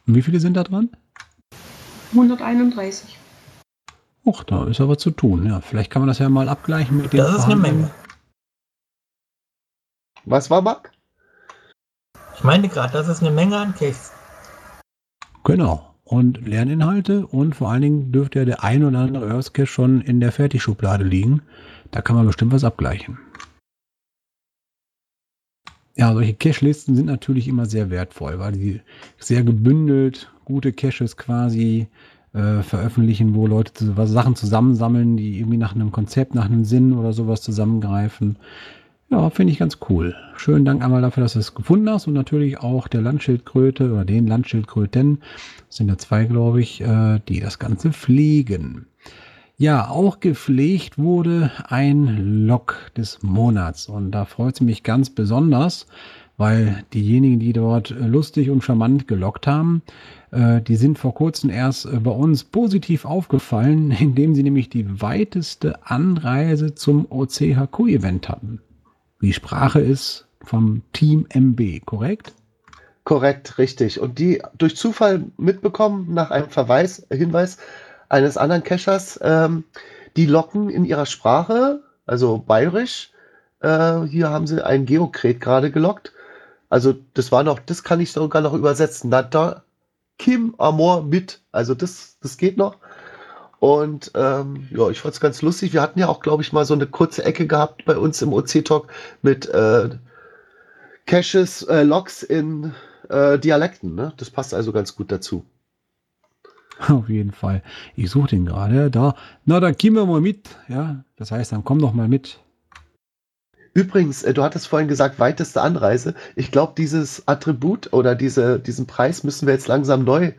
Und wie viele sind da dran? 131. Och, da ist aber zu tun. Ja, vielleicht kann man das ja mal abgleichen mit den Das ist eine Menge. Was war, Marc? Ich meine gerade, das ist eine Menge an Caches. Genau. Und Lerninhalte und vor allen Dingen dürfte ja der ein oder andere Earth Cache schon in der Fertigschublade liegen. Da kann man bestimmt was abgleichen. Ja, solche Cache-Listen sind natürlich immer sehr wertvoll, weil die sehr gebündelt gute Caches quasi äh, veröffentlichen, wo Leute zu, was, Sachen zusammensammeln, die irgendwie nach einem Konzept, nach einem Sinn oder sowas zusammengreifen. Ja, finde ich ganz cool. Schönen Dank einmal dafür, dass du es gefunden hast und natürlich auch der Landschildkröte oder den Landschildkröten, das sind ja zwei, glaube ich, äh, die das Ganze pflegen. Ja, auch gepflegt wurde ein Log des Monats und da freut es mich ganz besonders, weil diejenigen, die dort lustig und charmant gelockt haben, äh, die sind vor kurzem erst äh, bei uns positiv aufgefallen, indem sie nämlich die weiteste Anreise zum OCHQ-Event hatten. Die Sprache ist vom Team MB, korrekt? Korrekt, richtig. Und die durch Zufall mitbekommen nach einem Verweis, Hinweis eines anderen Cachers, ähm, die locken in ihrer Sprache, also bayerisch. Äh, hier haben sie ein Geokret gerade gelockt. Also das war noch, das kann ich sogar noch übersetzen. Na, da Kim Amor mit. Also das, das geht noch. Und ähm, ja, ich fand es ganz lustig. Wir hatten ja auch, glaube ich, mal so eine kurze Ecke gehabt bei uns im OC-Talk mit äh, Caches, äh, Logs in äh, Dialekten. Ne? Das passt also ganz gut dazu. Auf jeden Fall. Ich suche den gerade. Da. Na, dann gehen wir mal mit. Ja, das heißt, dann komm doch mal mit. Übrigens, äh, du hattest vorhin gesagt, weiteste Anreise. Ich glaube, dieses Attribut oder diese, diesen Preis müssen wir jetzt langsam neu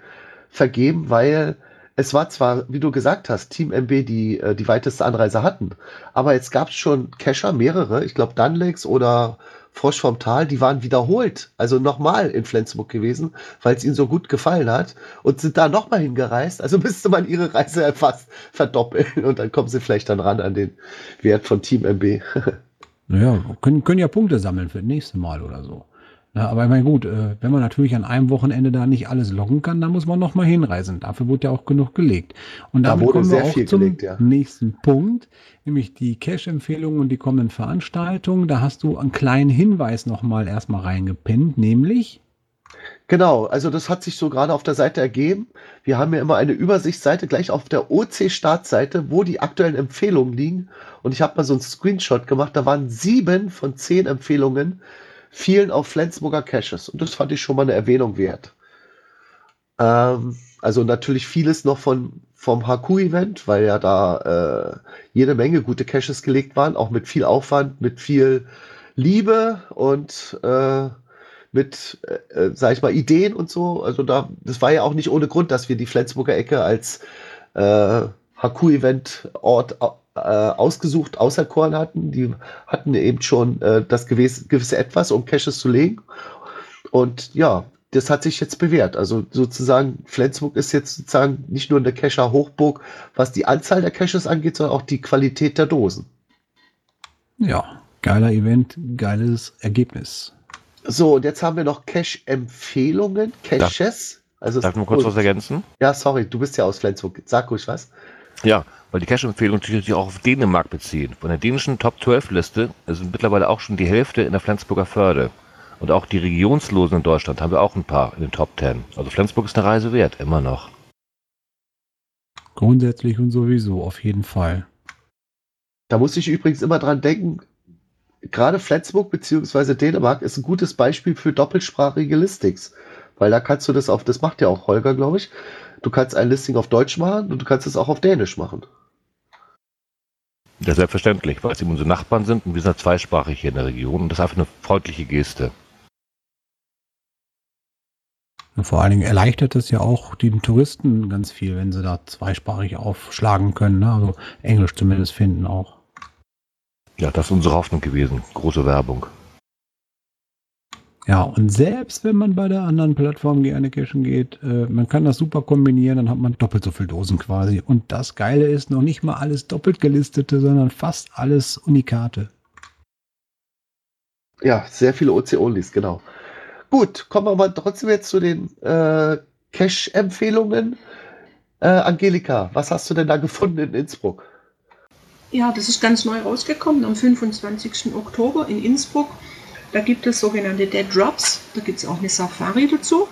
vergeben, weil es war zwar, wie du gesagt hast, Team MB, die äh, die weiteste Anreise hatten, aber jetzt gab es schon Cacher, mehrere, ich glaube Dunlex oder Frosch vom Tal, die waren wiederholt, also nochmal in Flensburg gewesen, weil es ihnen so gut gefallen hat und sind da nochmal hingereist. Also müsste man ihre Reise fast verdoppeln und dann kommen sie vielleicht dann ran an den Wert von Team MB. naja, können, können ja Punkte sammeln für das nächste Mal oder so. Ja, aber ich meine, gut, äh, wenn man natürlich an einem Wochenende da nicht alles loggen kann, dann muss man noch mal hinreisen. Dafür wurde ja auch genug gelegt. Und Da wurde kommen wir sehr auch viel zum gelegt, ja. nächsten Punkt, nämlich die Cache-Empfehlungen und die kommenden Veranstaltungen. Da hast du einen kleinen Hinweis noch mal erstmal reingepinnt, nämlich Genau, also das hat sich so gerade auf der Seite ergeben. Wir haben ja immer eine Übersichtsseite gleich auf der OC-Startseite, wo die aktuellen Empfehlungen liegen. Und ich habe mal so einen Screenshot gemacht, da waren sieben von zehn Empfehlungen, fielen auf Flensburger Caches. Und das fand ich schon mal eine Erwähnung wert. Ähm, also natürlich vieles noch von, vom HQ-Event, weil ja da äh, jede Menge gute Caches gelegt waren, auch mit viel Aufwand, mit viel Liebe und äh, mit, äh, äh, sag ich mal, Ideen und so. Also da, das war ja auch nicht ohne Grund, dass wir die Flensburger Ecke als äh, HQ-Event-Ort äh, ausgesucht, auserkoren hatten. Die hatten eben schon äh, das gewisse, gewisse Etwas, um Caches zu legen. Und ja, das hat sich jetzt bewährt. Also sozusagen, Flensburg ist jetzt sozusagen nicht nur eine Cacher-Hochburg, was die Anzahl der Caches angeht, sondern auch die Qualität der Dosen. ja, geiler Event, geiles Ergebnis. So, und jetzt haben wir noch Cache-Empfehlungen, Caches. Also Darf ich mal kurz was ergänzen? Ja, sorry, du bist ja aus Flensburg. Sag ruhig was. Ja, weil die Cache-Empfehlung sich natürlich auch auf Dänemark beziehen. Von der dänischen Top 12 Liste sind mittlerweile auch schon die Hälfte in der Flensburger Förde. Und auch die Regionslosen in Deutschland haben wir auch ein paar in den Top 10. Also Flensburg ist eine Reise wert, immer noch. Grundsätzlich und sowieso, auf jeden Fall. Da muss ich übrigens immer dran denken, gerade Flensburg bzw. Dänemark ist ein gutes Beispiel für doppelsprachige Listings. Weil da kannst du das auf, das macht ja auch Holger, glaube ich. Du kannst ein Listing auf Deutsch machen und du kannst es auch auf Dänisch machen. Ja, selbstverständlich, weil es eben unsere Nachbarn sind und wir sind ja zweisprachig hier in der Region und das ist einfach eine freundliche Geste. Und vor allen Dingen erleichtert es ja auch den Touristen ganz viel, wenn sie da zweisprachig aufschlagen können. Ne? Also Englisch zumindest finden auch. Ja, das ist unsere Hoffnung gewesen. Große Werbung. Ja, und selbst wenn man bei der anderen Plattform gerne cashen geht, äh, man kann das super kombinieren, dann hat man doppelt so viel Dosen quasi. Und das Geile ist noch nicht mal alles doppelt gelistete, sondern fast alles Unikate. Ja, sehr viele OC-Onlys, genau. Gut, kommen wir mal trotzdem jetzt zu den äh, Cache-Empfehlungen. Äh, Angelika, was hast du denn da gefunden in Innsbruck? Ja, das ist ganz neu rausgekommen am 25. Oktober in Innsbruck. Da gibt es sogenannte Dead Drops. Da gibt es auch eine Safari dazu.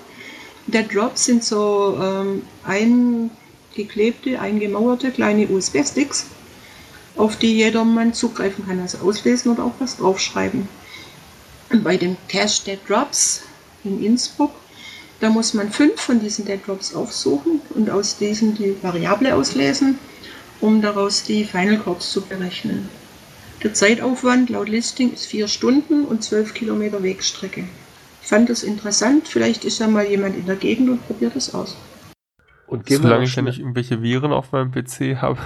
Dead Drops sind so ähm, eingeklebte, eingemauerte kleine USB-Sticks, auf die jedermann zugreifen kann, also auslesen oder auch was draufschreiben. Und bei den Cache Dead Drops in Innsbruck, da muss man fünf von diesen Dead Drops aufsuchen und aus diesen die Variable auslesen, um daraus die Final Chords zu berechnen. Der Zeitaufwand laut Listing ist vier Stunden und zwölf Kilometer Wegstrecke. Ich fand das interessant, vielleicht ist ja mal jemand in der Gegend und probiert es aus. Und Solange ich ja nicht irgendwelche Viren auf meinem PC habe.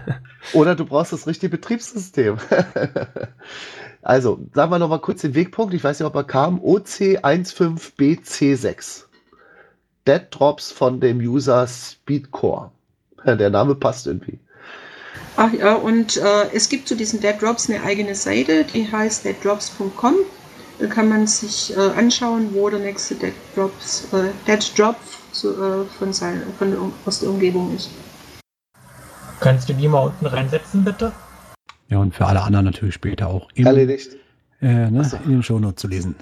Oder du brauchst das richtige Betriebssystem. also, sagen wir nochmal kurz den Wegpunkt. Ich weiß nicht, ob er kam. OC15BC6. Dead Drops von dem User Speedcore. Der Name passt irgendwie. Ach ja, und äh, es gibt zu diesen Dead Drops eine eigene Seite, die heißt deaddrops.com. Da kann man sich äh, anschauen, wo der nächste Dead, Drops, äh, Dead Drop zu, äh, von, sein, von der, aus der Umgebung ist. Kannst du die mal unten reinsetzen, bitte? Ja, und für alle anderen natürlich später auch im, Erledigt. Äh, ne, so. in den Shownotes zu lesen.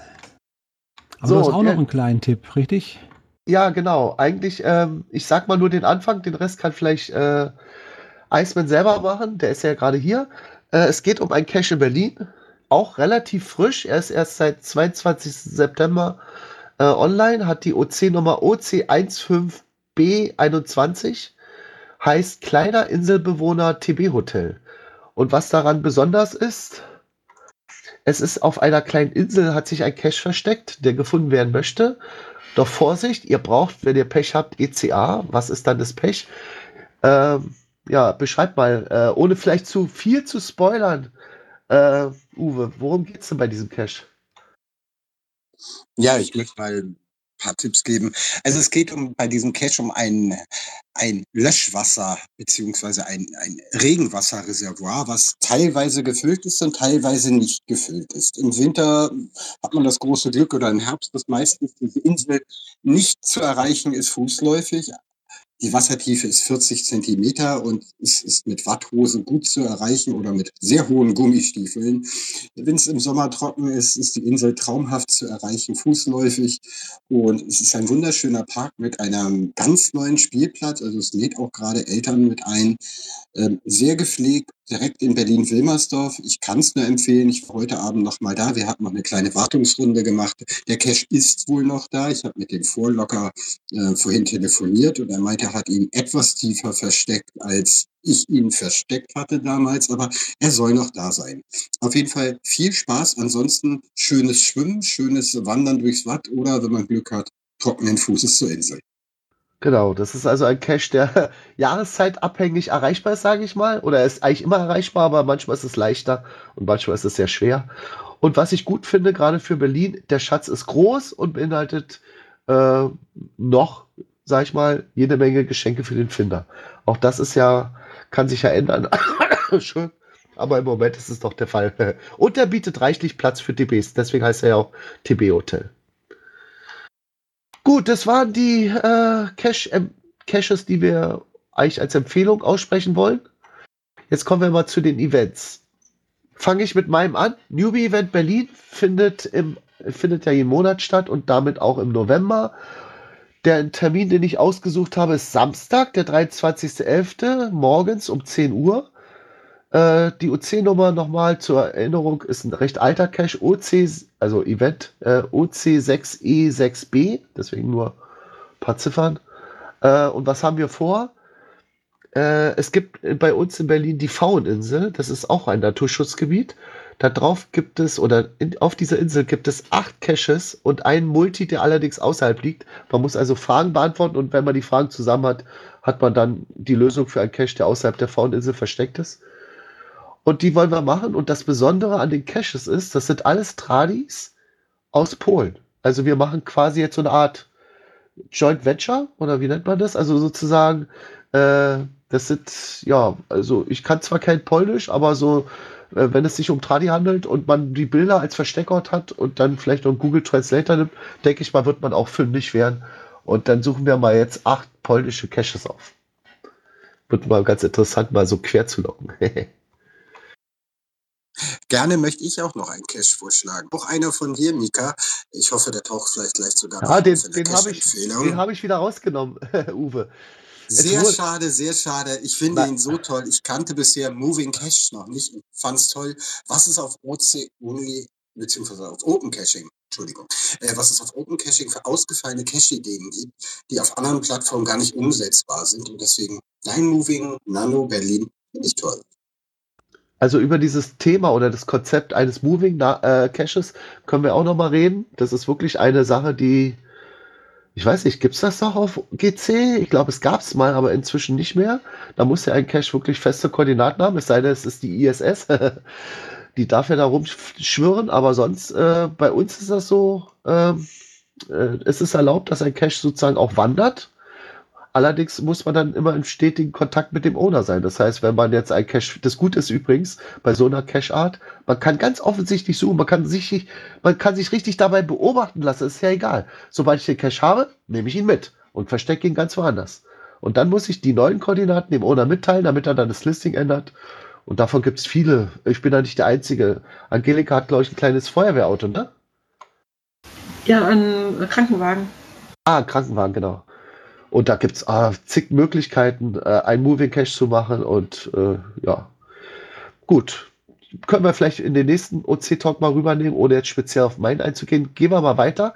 Aber so, du hast auch noch einen kleinen Tipp, richtig? Ja, genau. Eigentlich, ähm, ich sag mal nur den Anfang, den Rest kann vielleicht äh, Iceman selber machen. Der ist ja gerade hier. Äh, es geht um ein Cache in Berlin. Auch relativ frisch. Er ist erst seit 22. September äh, online, hat die OC-Nummer OC15B21. Heißt Kleiner Inselbewohner TB Hotel. Und was daran besonders ist, es ist auf einer kleinen Insel, hat sich ein Cache versteckt, der gefunden werden möchte. Doch Vorsicht, ihr braucht, wenn ihr Pech habt, ECA. Was ist dann das Pech? Ähm, ja, beschreib mal, äh, ohne vielleicht zu viel zu spoilern. Äh, Uwe, worum geht es denn bei diesem Cache? Ja, ich möchte mal ein paar Tipps geben. Also es geht um bei diesem Cache um ein, ein Löschwasser beziehungsweise ein, ein Regenwasserreservoir, was teilweise gefüllt ist und teilweise nicht gefüllt ist. Im Winter hat man das große Glück oder im Herbst, dass meistens diese Insel nicht zu erreichen ist fußläufig, die Wassertiefe ist 40 Zentimeter und es ist mit Watthose gut zu erreichen oder mit sehr hohen Gummistiefeln. Wenn es im Sommer trocken ist, ist die Insel traumhaft zu erreichen, fußläufig. Und es ist ein wunderschöner Park mit einem ganz neuen Spielplatz. Also es lädt auch gerade Eltern mit ein. Ähm, sehr gepflegt, direkt in Berlin-Wilmersdorf. Ich kann es nur empfehlen. Ich war heute Abend noch mal da. Wir haben noch eine kleine Wartungsrunde gemacht. Der Cash ist wohl noch da. Ich habe mit dem Vorlocker äh, vorhin telefoniert und er meinte, er hat ihn etwas tiefer versteckt, als ich ihn versteckt hatte damals, aber er soll noch da sein. Auf jeden Fall viel Spaß. Ansonsten schönes Schwimmen, schönes Wandern durchs Watt oder, wenn man Glück hat, trockenen Fußes zur Insel. Genau, das ist also ein Cache, der jahreszeitabhängig erreichbar ist, sage ich mal. Oder er ist eigentlich immer erreichbar, aber manchmal ist es leichter und manchmal ist es sehr schwer. Und was ich gut finde, gerade für Berlin, der Schatz ist groß und beinhaltet äh, noch, sag ich mal, jede Menge Geschenke für den Finder. Auch das ist ja, kann sich ja ändern. Schön. Aber im Moment ist es doch der Fall. Und er bietet reichlich Platz für TBs. Deswegen heißt er ja auch TB Hotel. Gut, das waren die äh, Cache, äh, Caches, die wir eigentlich als Empfehlung aussprechen wollen. Jetzt kommen wir mal zu den Events. Fange ich mit meinem an. Newbie Event Berlin findet, im, findet ja jeden Monat statt und damit auch im November. Der Termin, den ich ausgesucht habe, ist Samstag, der 23.11. morgens um 10 Uhr. Äh, die OC-Nummer nochmal zur Erinnerung ist ein recht alter Cache, OC, also Event äh, OC6E6B, deswegen nur ein paar Ziffern. Äh, und was haben wir vor? Äh, es gibt bei uns in Berlin die Fauninsel, das ist auch ein Naturschutzgebiet. Da drauf gibt es, oder in, auf dieser Insel gibt es acht Caches und einen Multi, der allerdings außerhalb liegt. Man muss also Fragen beantworten und wenn man die Fragen zusammen hat, hat man dann die Lösung für einen Cache, der außerhalb der Fauninsel versteckt ist. Und die wollen wir machen. Und das Besondere an den Caches ist, das sind alles Tradis aus Polen. Also wir machen quasi jetzt so eine Art Joint Venture oder wie nennt man das? Also sozusagen, äh, das sind, ja, also ich kann zwar kein Polnisch, aber so, äh, wenn es sich um Tradi handelt und man die Bilder als Versteckort hat und dann vielleicht noch einen Google Translator nimmt, denke ich mal, wird man auch fündig werden. Und dann suchen wir mal jetzt acht polnische Caches auf. Wird mal ganz interessant, mal so quer zu locken. Gerne möchte ich auch noch einen Cache vorschlagen. Auch einer von dir, Mika. Ich hoffe, der taucht vielleicht gleich sogar Ja, noch den, den habe ich, den hab ich wieder rausgenommen, Uwe. Sehr wurde- schade, sehr schade. Ich finde Na- ihn so toll. Ich kannte bisher Moving Cache noch nicht und fand es toll, was es auf OC Only, beziehungsweise auf Open Caching, Entschuldigung, äh, was es auf Open Caching für ausgefallene Cache-Ideen gibt, die auf anderen Plattformen gar nicht umsetzbar sind. Und deswegen Nine Moving Nano Berlin finde ich toll. Also über dieses Thema oder das Konzept eines Moving äh, Caches können wir auch noch mal reden. Das ist wirklich eine Sache, die, ich weiß nicht, gibt es das noch auf GC? Ich glaube, es gab es mal, aber inzwischen nicht mehr. Da muss ja ein Cache wirklich feste Koordinaten haben, es sei denn, es ist die ISS. die darf ja da rumschwirren, aber sonst äh, bei uns ist das so, ähm, äh, es ist erlaubt, dass ein Cache sozusagen auch wandert. Allerdings muss man dann immer im stetigen Kontakt mit dem Owner sein. Das heißt, wenn man jetzt ein Cache, das Gute ist übrigens bei so einer Cache-Art, man kann ganz offensichtlich suchen, man kann sich, man kann sich richtig dabei beobachten lassen, ist ja egal. Sobald ich den Cache habe, nehme ich ihn mit und verstecke ihn ganz woanders. Und dann muss ich die neuen Koordinaten dem Owner mitteilen, damit er dann das Listing ändert. Und davon gibt es viele. Ich bin da nicht der Einzige. Angelika hat, glaube ich, ein kleines Feuerwehrauto, ne? Ja, ein Krankenwagen. Ah, Krankenwagen, genau. Und da gibt es ah, zig Möglichkeiten, äh, ein Moving Cache zu machen. Und äh, ja, gut. Können wir vielleicht in den nächsten OC-Talk mal rübernehmen, ohne jetzt speziell auf meinen einzugehen. Gehen wir mal weiter.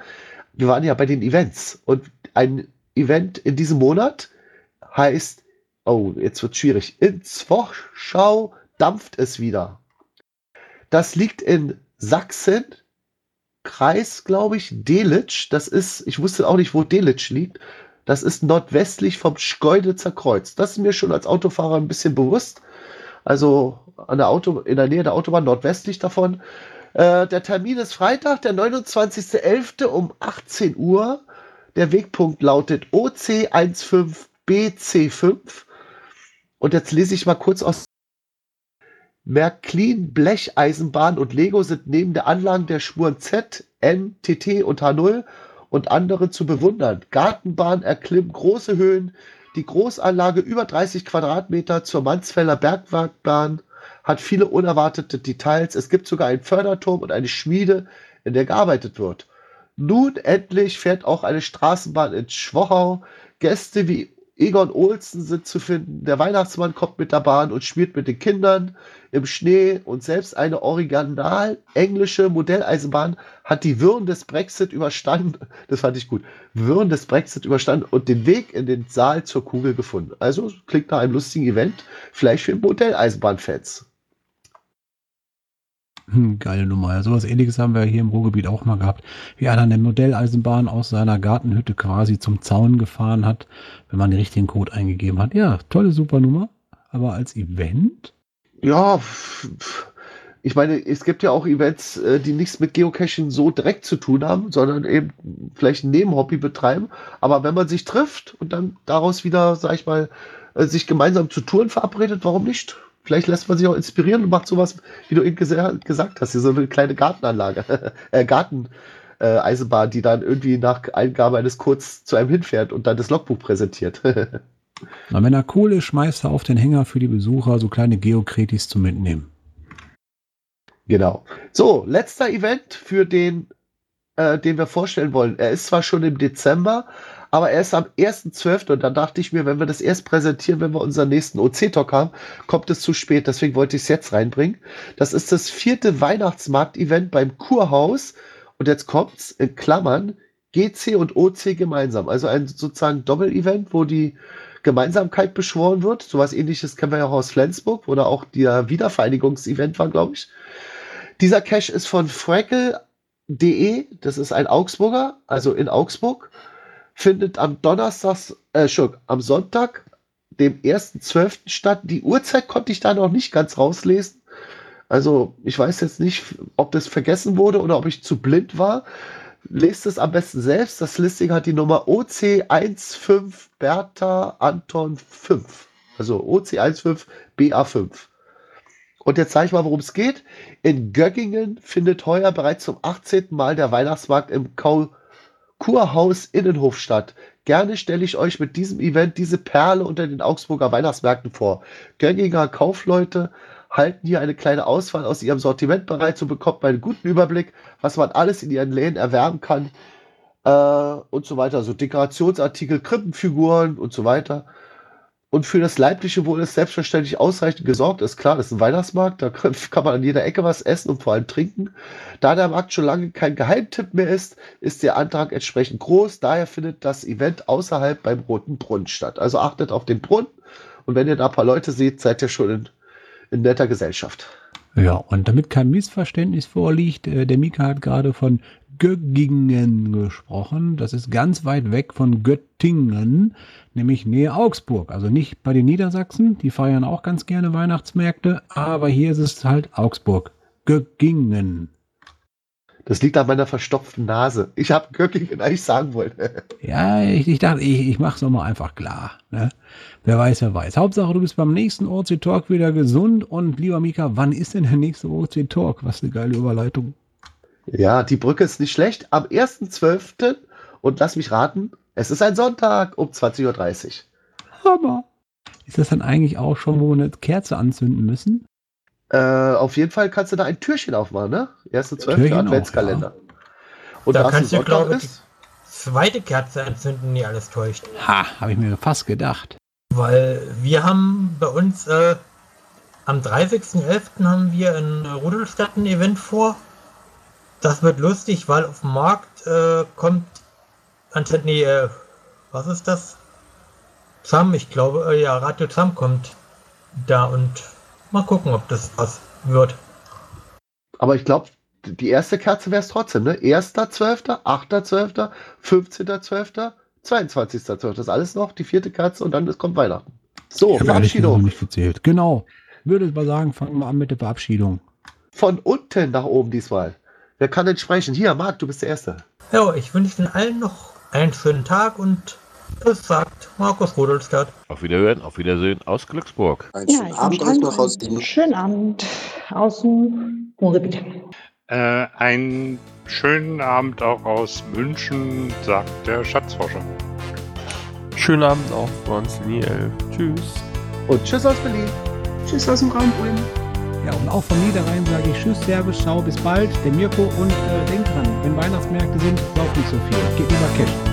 Wir waren ja bei den Events. Und ein Event in diesem Monat heißt, oh, jetzt wird schwierig. In Zwochschau dampft es wieder. Das liegt in Sachsen, Kreis, glaube ich, Delitzsch. Das ist, ich wusste auch nicht, wo Delitzsch liegt. Das ist nordwestlich vom Schkeuditzer Kreuz. Das ist mir schon als Autofahrer ein bisschen bewusst. Also an der Auto, in der Nähe der Autobahn nordwestlich davon. Äh, der Termin ist Freitag, der 29.11. um 18 Uhr. Der Wegpunkt lautet OC15BC5. Und jetzt lese ich mal kurz aus Märklin, Blecheisenbahn und Lego sind neben der Anlagen der Spuren Z, N, TT und H0 und andere zu bewundern. Gartenbahn erklimmt große Höhen. Die Großanlage über 30 Quadratmeter zur Mansfelder Bergwagbahn hat viele unerwartete Details. Es gibt sogar einen Förderturm und eine Schmiede, in der gearbeitet wird. Nun endlich fährt auch eine Straßenbahn in Schwochau. Gäste wie Egon Olsen sind zu finden. Der Weihnachtsmann kommt mit der Bahn und spielt mit den Kindern im Schnee und selbst eine original englische Modelleisenbahn hat die Wirren des Brexit überstanden. Das fand ich gut. Wirren des Brexit überstanden und den Weg in den Saal zur Kugel gefunden. Also klingt nach einem lustigen Event, vielleicht für Modelleisenbahnfans. Hm, geile Nummer. Ja, sowas ähnliches haben wir hier im Ruhrgebiet auch mal gehabt. Wie einer eine Modelleisenbahn aus seiner Gartenhütte quasi zum Zaun gefahren hat, wenn man den richtigen Code eingegeben hat. Ja, tolle, super Nummer. Aber als Event? Ja, ich meine, es gibt ja auch Events, äh, die nichts mit Geocaching so direkt zu tun haben, sondern eben vielleicht ein Nebenhobby betreiben. Aber wenn man sich trifft und dann daraus wieder, sag ich mal, äh, sich gemeinsam zu Touren verabredet, warum nicht? Vielleicht lässt man sich auch inspirieren und macht sowas, wie du eben gesa- gesagt hast, hier so eine kleine Gartenanlage, äh, Garten. Äh, Eisenbahn, die dann irgendwie nach Eingabe eines Codes zu einem hinfährt und dann das Logbuch präsentiert. Na, wenn er cool ist, schmeißt er auf den Hänger für die Besucher so kleine Geokretis zum Mitnehmen. Genau. So, letzter Event für den, äh, den wir vorstellen wollen. Er ist zwar schon im Dezember, aber er ist am 1.12. und dann dachte ich mir, wenn wir das erst präsentieren, wenn wir unseren nächsten OC-Talk haben, kommt es zu spät. Deswegen wollte ich es jetzt reinbringen. Das ist das vierte Weihnachtsmarkt-Event beim Kurhaus. Und jetzt kommt's in Klammern GC und OC gemeinsam. Also ein sozusagen Doppel-Event, wo die Gemeinsamkeit beschworen wird. Sowas ähnliches kennen wir ja auch aus Flensburg, da auch der Wiedervereinigungsevent war, glaube ich. Dieser Cache ist von Freckle.de, das ist ein Augsburger, also in Augsburg, findet am Donnerstag, äh, schon, am Sonntag, dem 1.12. statt. Die Uhrzeit konnte ich da noch nicht ganz rauslesen. Also ich weiß jetzt nicht, ob das vergessen wurde oder ob ich zu blind war. Lest es am besten selbst. Das Listing hat die Nummer OC15 Bertha Anton 5. Also OC15 BA5. Und jetzt zeige ich mal, worum es geht. In Göggingen findet heuer bereits zum 18. Mal der Weihnachtsmarkt im Kau Kurhaus Innenhof statt. Gerne stelle ich euch mit diesem Event diese Perle unter den Augsburger Weihnachtsmärkten vor. Gönginger Kaufleute halten hier eine kleine Auswahl aus ihrem Sortiment bereit, so bekommt man einen guten Überblick, was man alles in ihren Läden erwerben kann äh, und so weiter. So Dekorationsartikel, Krippenfiguren und so weiter. Und für das leibliche Wohl ist selbstverständlich ausreichend gesorgt. Ist klar, das ist ein Weihnachtsmarkt, da kann man an jeder Ecke was essen und vor allem trinken. Da der Markt schon lange kein Geheimtipp mehr ist, ist der Antrag entsprechend groß. Daher findet das Event außerhalb beim Roten Brunnen statt. Also achtet auf den Brunnen und wenn ihr da ein paar Leute seht, seid ihr schon in, in netter Gesellschaft. Ja, und damit kein Missverständnis vorliegt, äh, der Mika hat gerade von Göggingen gesprochen. Das ist ganz weit weg von Göttingen, nämlich nähe Augsburg. Also nicht bei den Niedersachsen, die feiern auch ganz gerne Weihnachtsmärkte, aber hier ist es halt Augsburg. Göggingen. Das liegt an meiner verstopften Nase. Ich habe Göttingen eigentlich sagen wollen. Ja, ich, ich dachte, ich, ich mache es nochmal einfach klar. Ne? Wer weiß, wer weiß. Hauptsache, du bist beim nächsten OC Talk wieder gesund. Und lieber Mika, wann ist denn der nächste OC Talk? Was eine geile Überleitung. Ja, die Brücke ist nicht schlecht. Am 1.12. und lass mich raten, es ist ein Sonntag um 20.30 Uhr. Hammer. Ist das dann eigentlich auch schon, wo wir eine Kerze anzünden müssen? Äh, auf jeden Fall kannst du da ein Türchen aufmachen, ne? 1.12. Türchen auch, Adventskalender. Und Da kannst du, glaube ich, Zweite Kerze entzünden, die alles täuscht. Ha, habe ich mir fast gedacht. Weil wir haben bei uns äh, am 30.11. haben wir in Rudolstadt ein Event vor. Das wird lustig, weil auf dem Markt äh, kommt anstatt nee, äh, was ist das? Zam, ich glaube, äh, ja, Radio Zam kommt da und mal gucken, ob das was wird. aber ich glaube, die erste Kerze wäre es trotzdem, ne? 1.12., 8.12., 15.12., 22.12. Das ist alles noch die vierte Kerze und dann ist- kommt Weihnachten. So, noch Verabschiedung. nicht gezählt. Genau. Würde ich mal sagen, fangen wir an mit der Verabschiedung. Von unten nach oben diesmal. Wer kann denn sprechen? Hier, Marc, du bist der Erste. Ja, ich wünsche Ihnen allen noch einen schönen Tag und das sagt Markus Rudolstadt. Auf Wiederhören, auf Wiedersehen aus Glücksburg. Einen Ja, schönen Abend euch noch aus einen dem schönen Abend aus dem Ruhrgebiet. Äh, einen schönen Abend auch aus München, sagt der Schatzforscher. Schönen Abend auch von uns, Linie 11. Tschüss. Und tschüss aus Berlin. Tschüss aus dem Raum Ulm. Ja, und auch von Niederrhein sage ich Tschüss, Servus, ciao, bis bald. Der Mirko und äh, denkt dran, wenn Weihnachtsmärkte sind, lauft nicht so viel. Geht lieber Cash.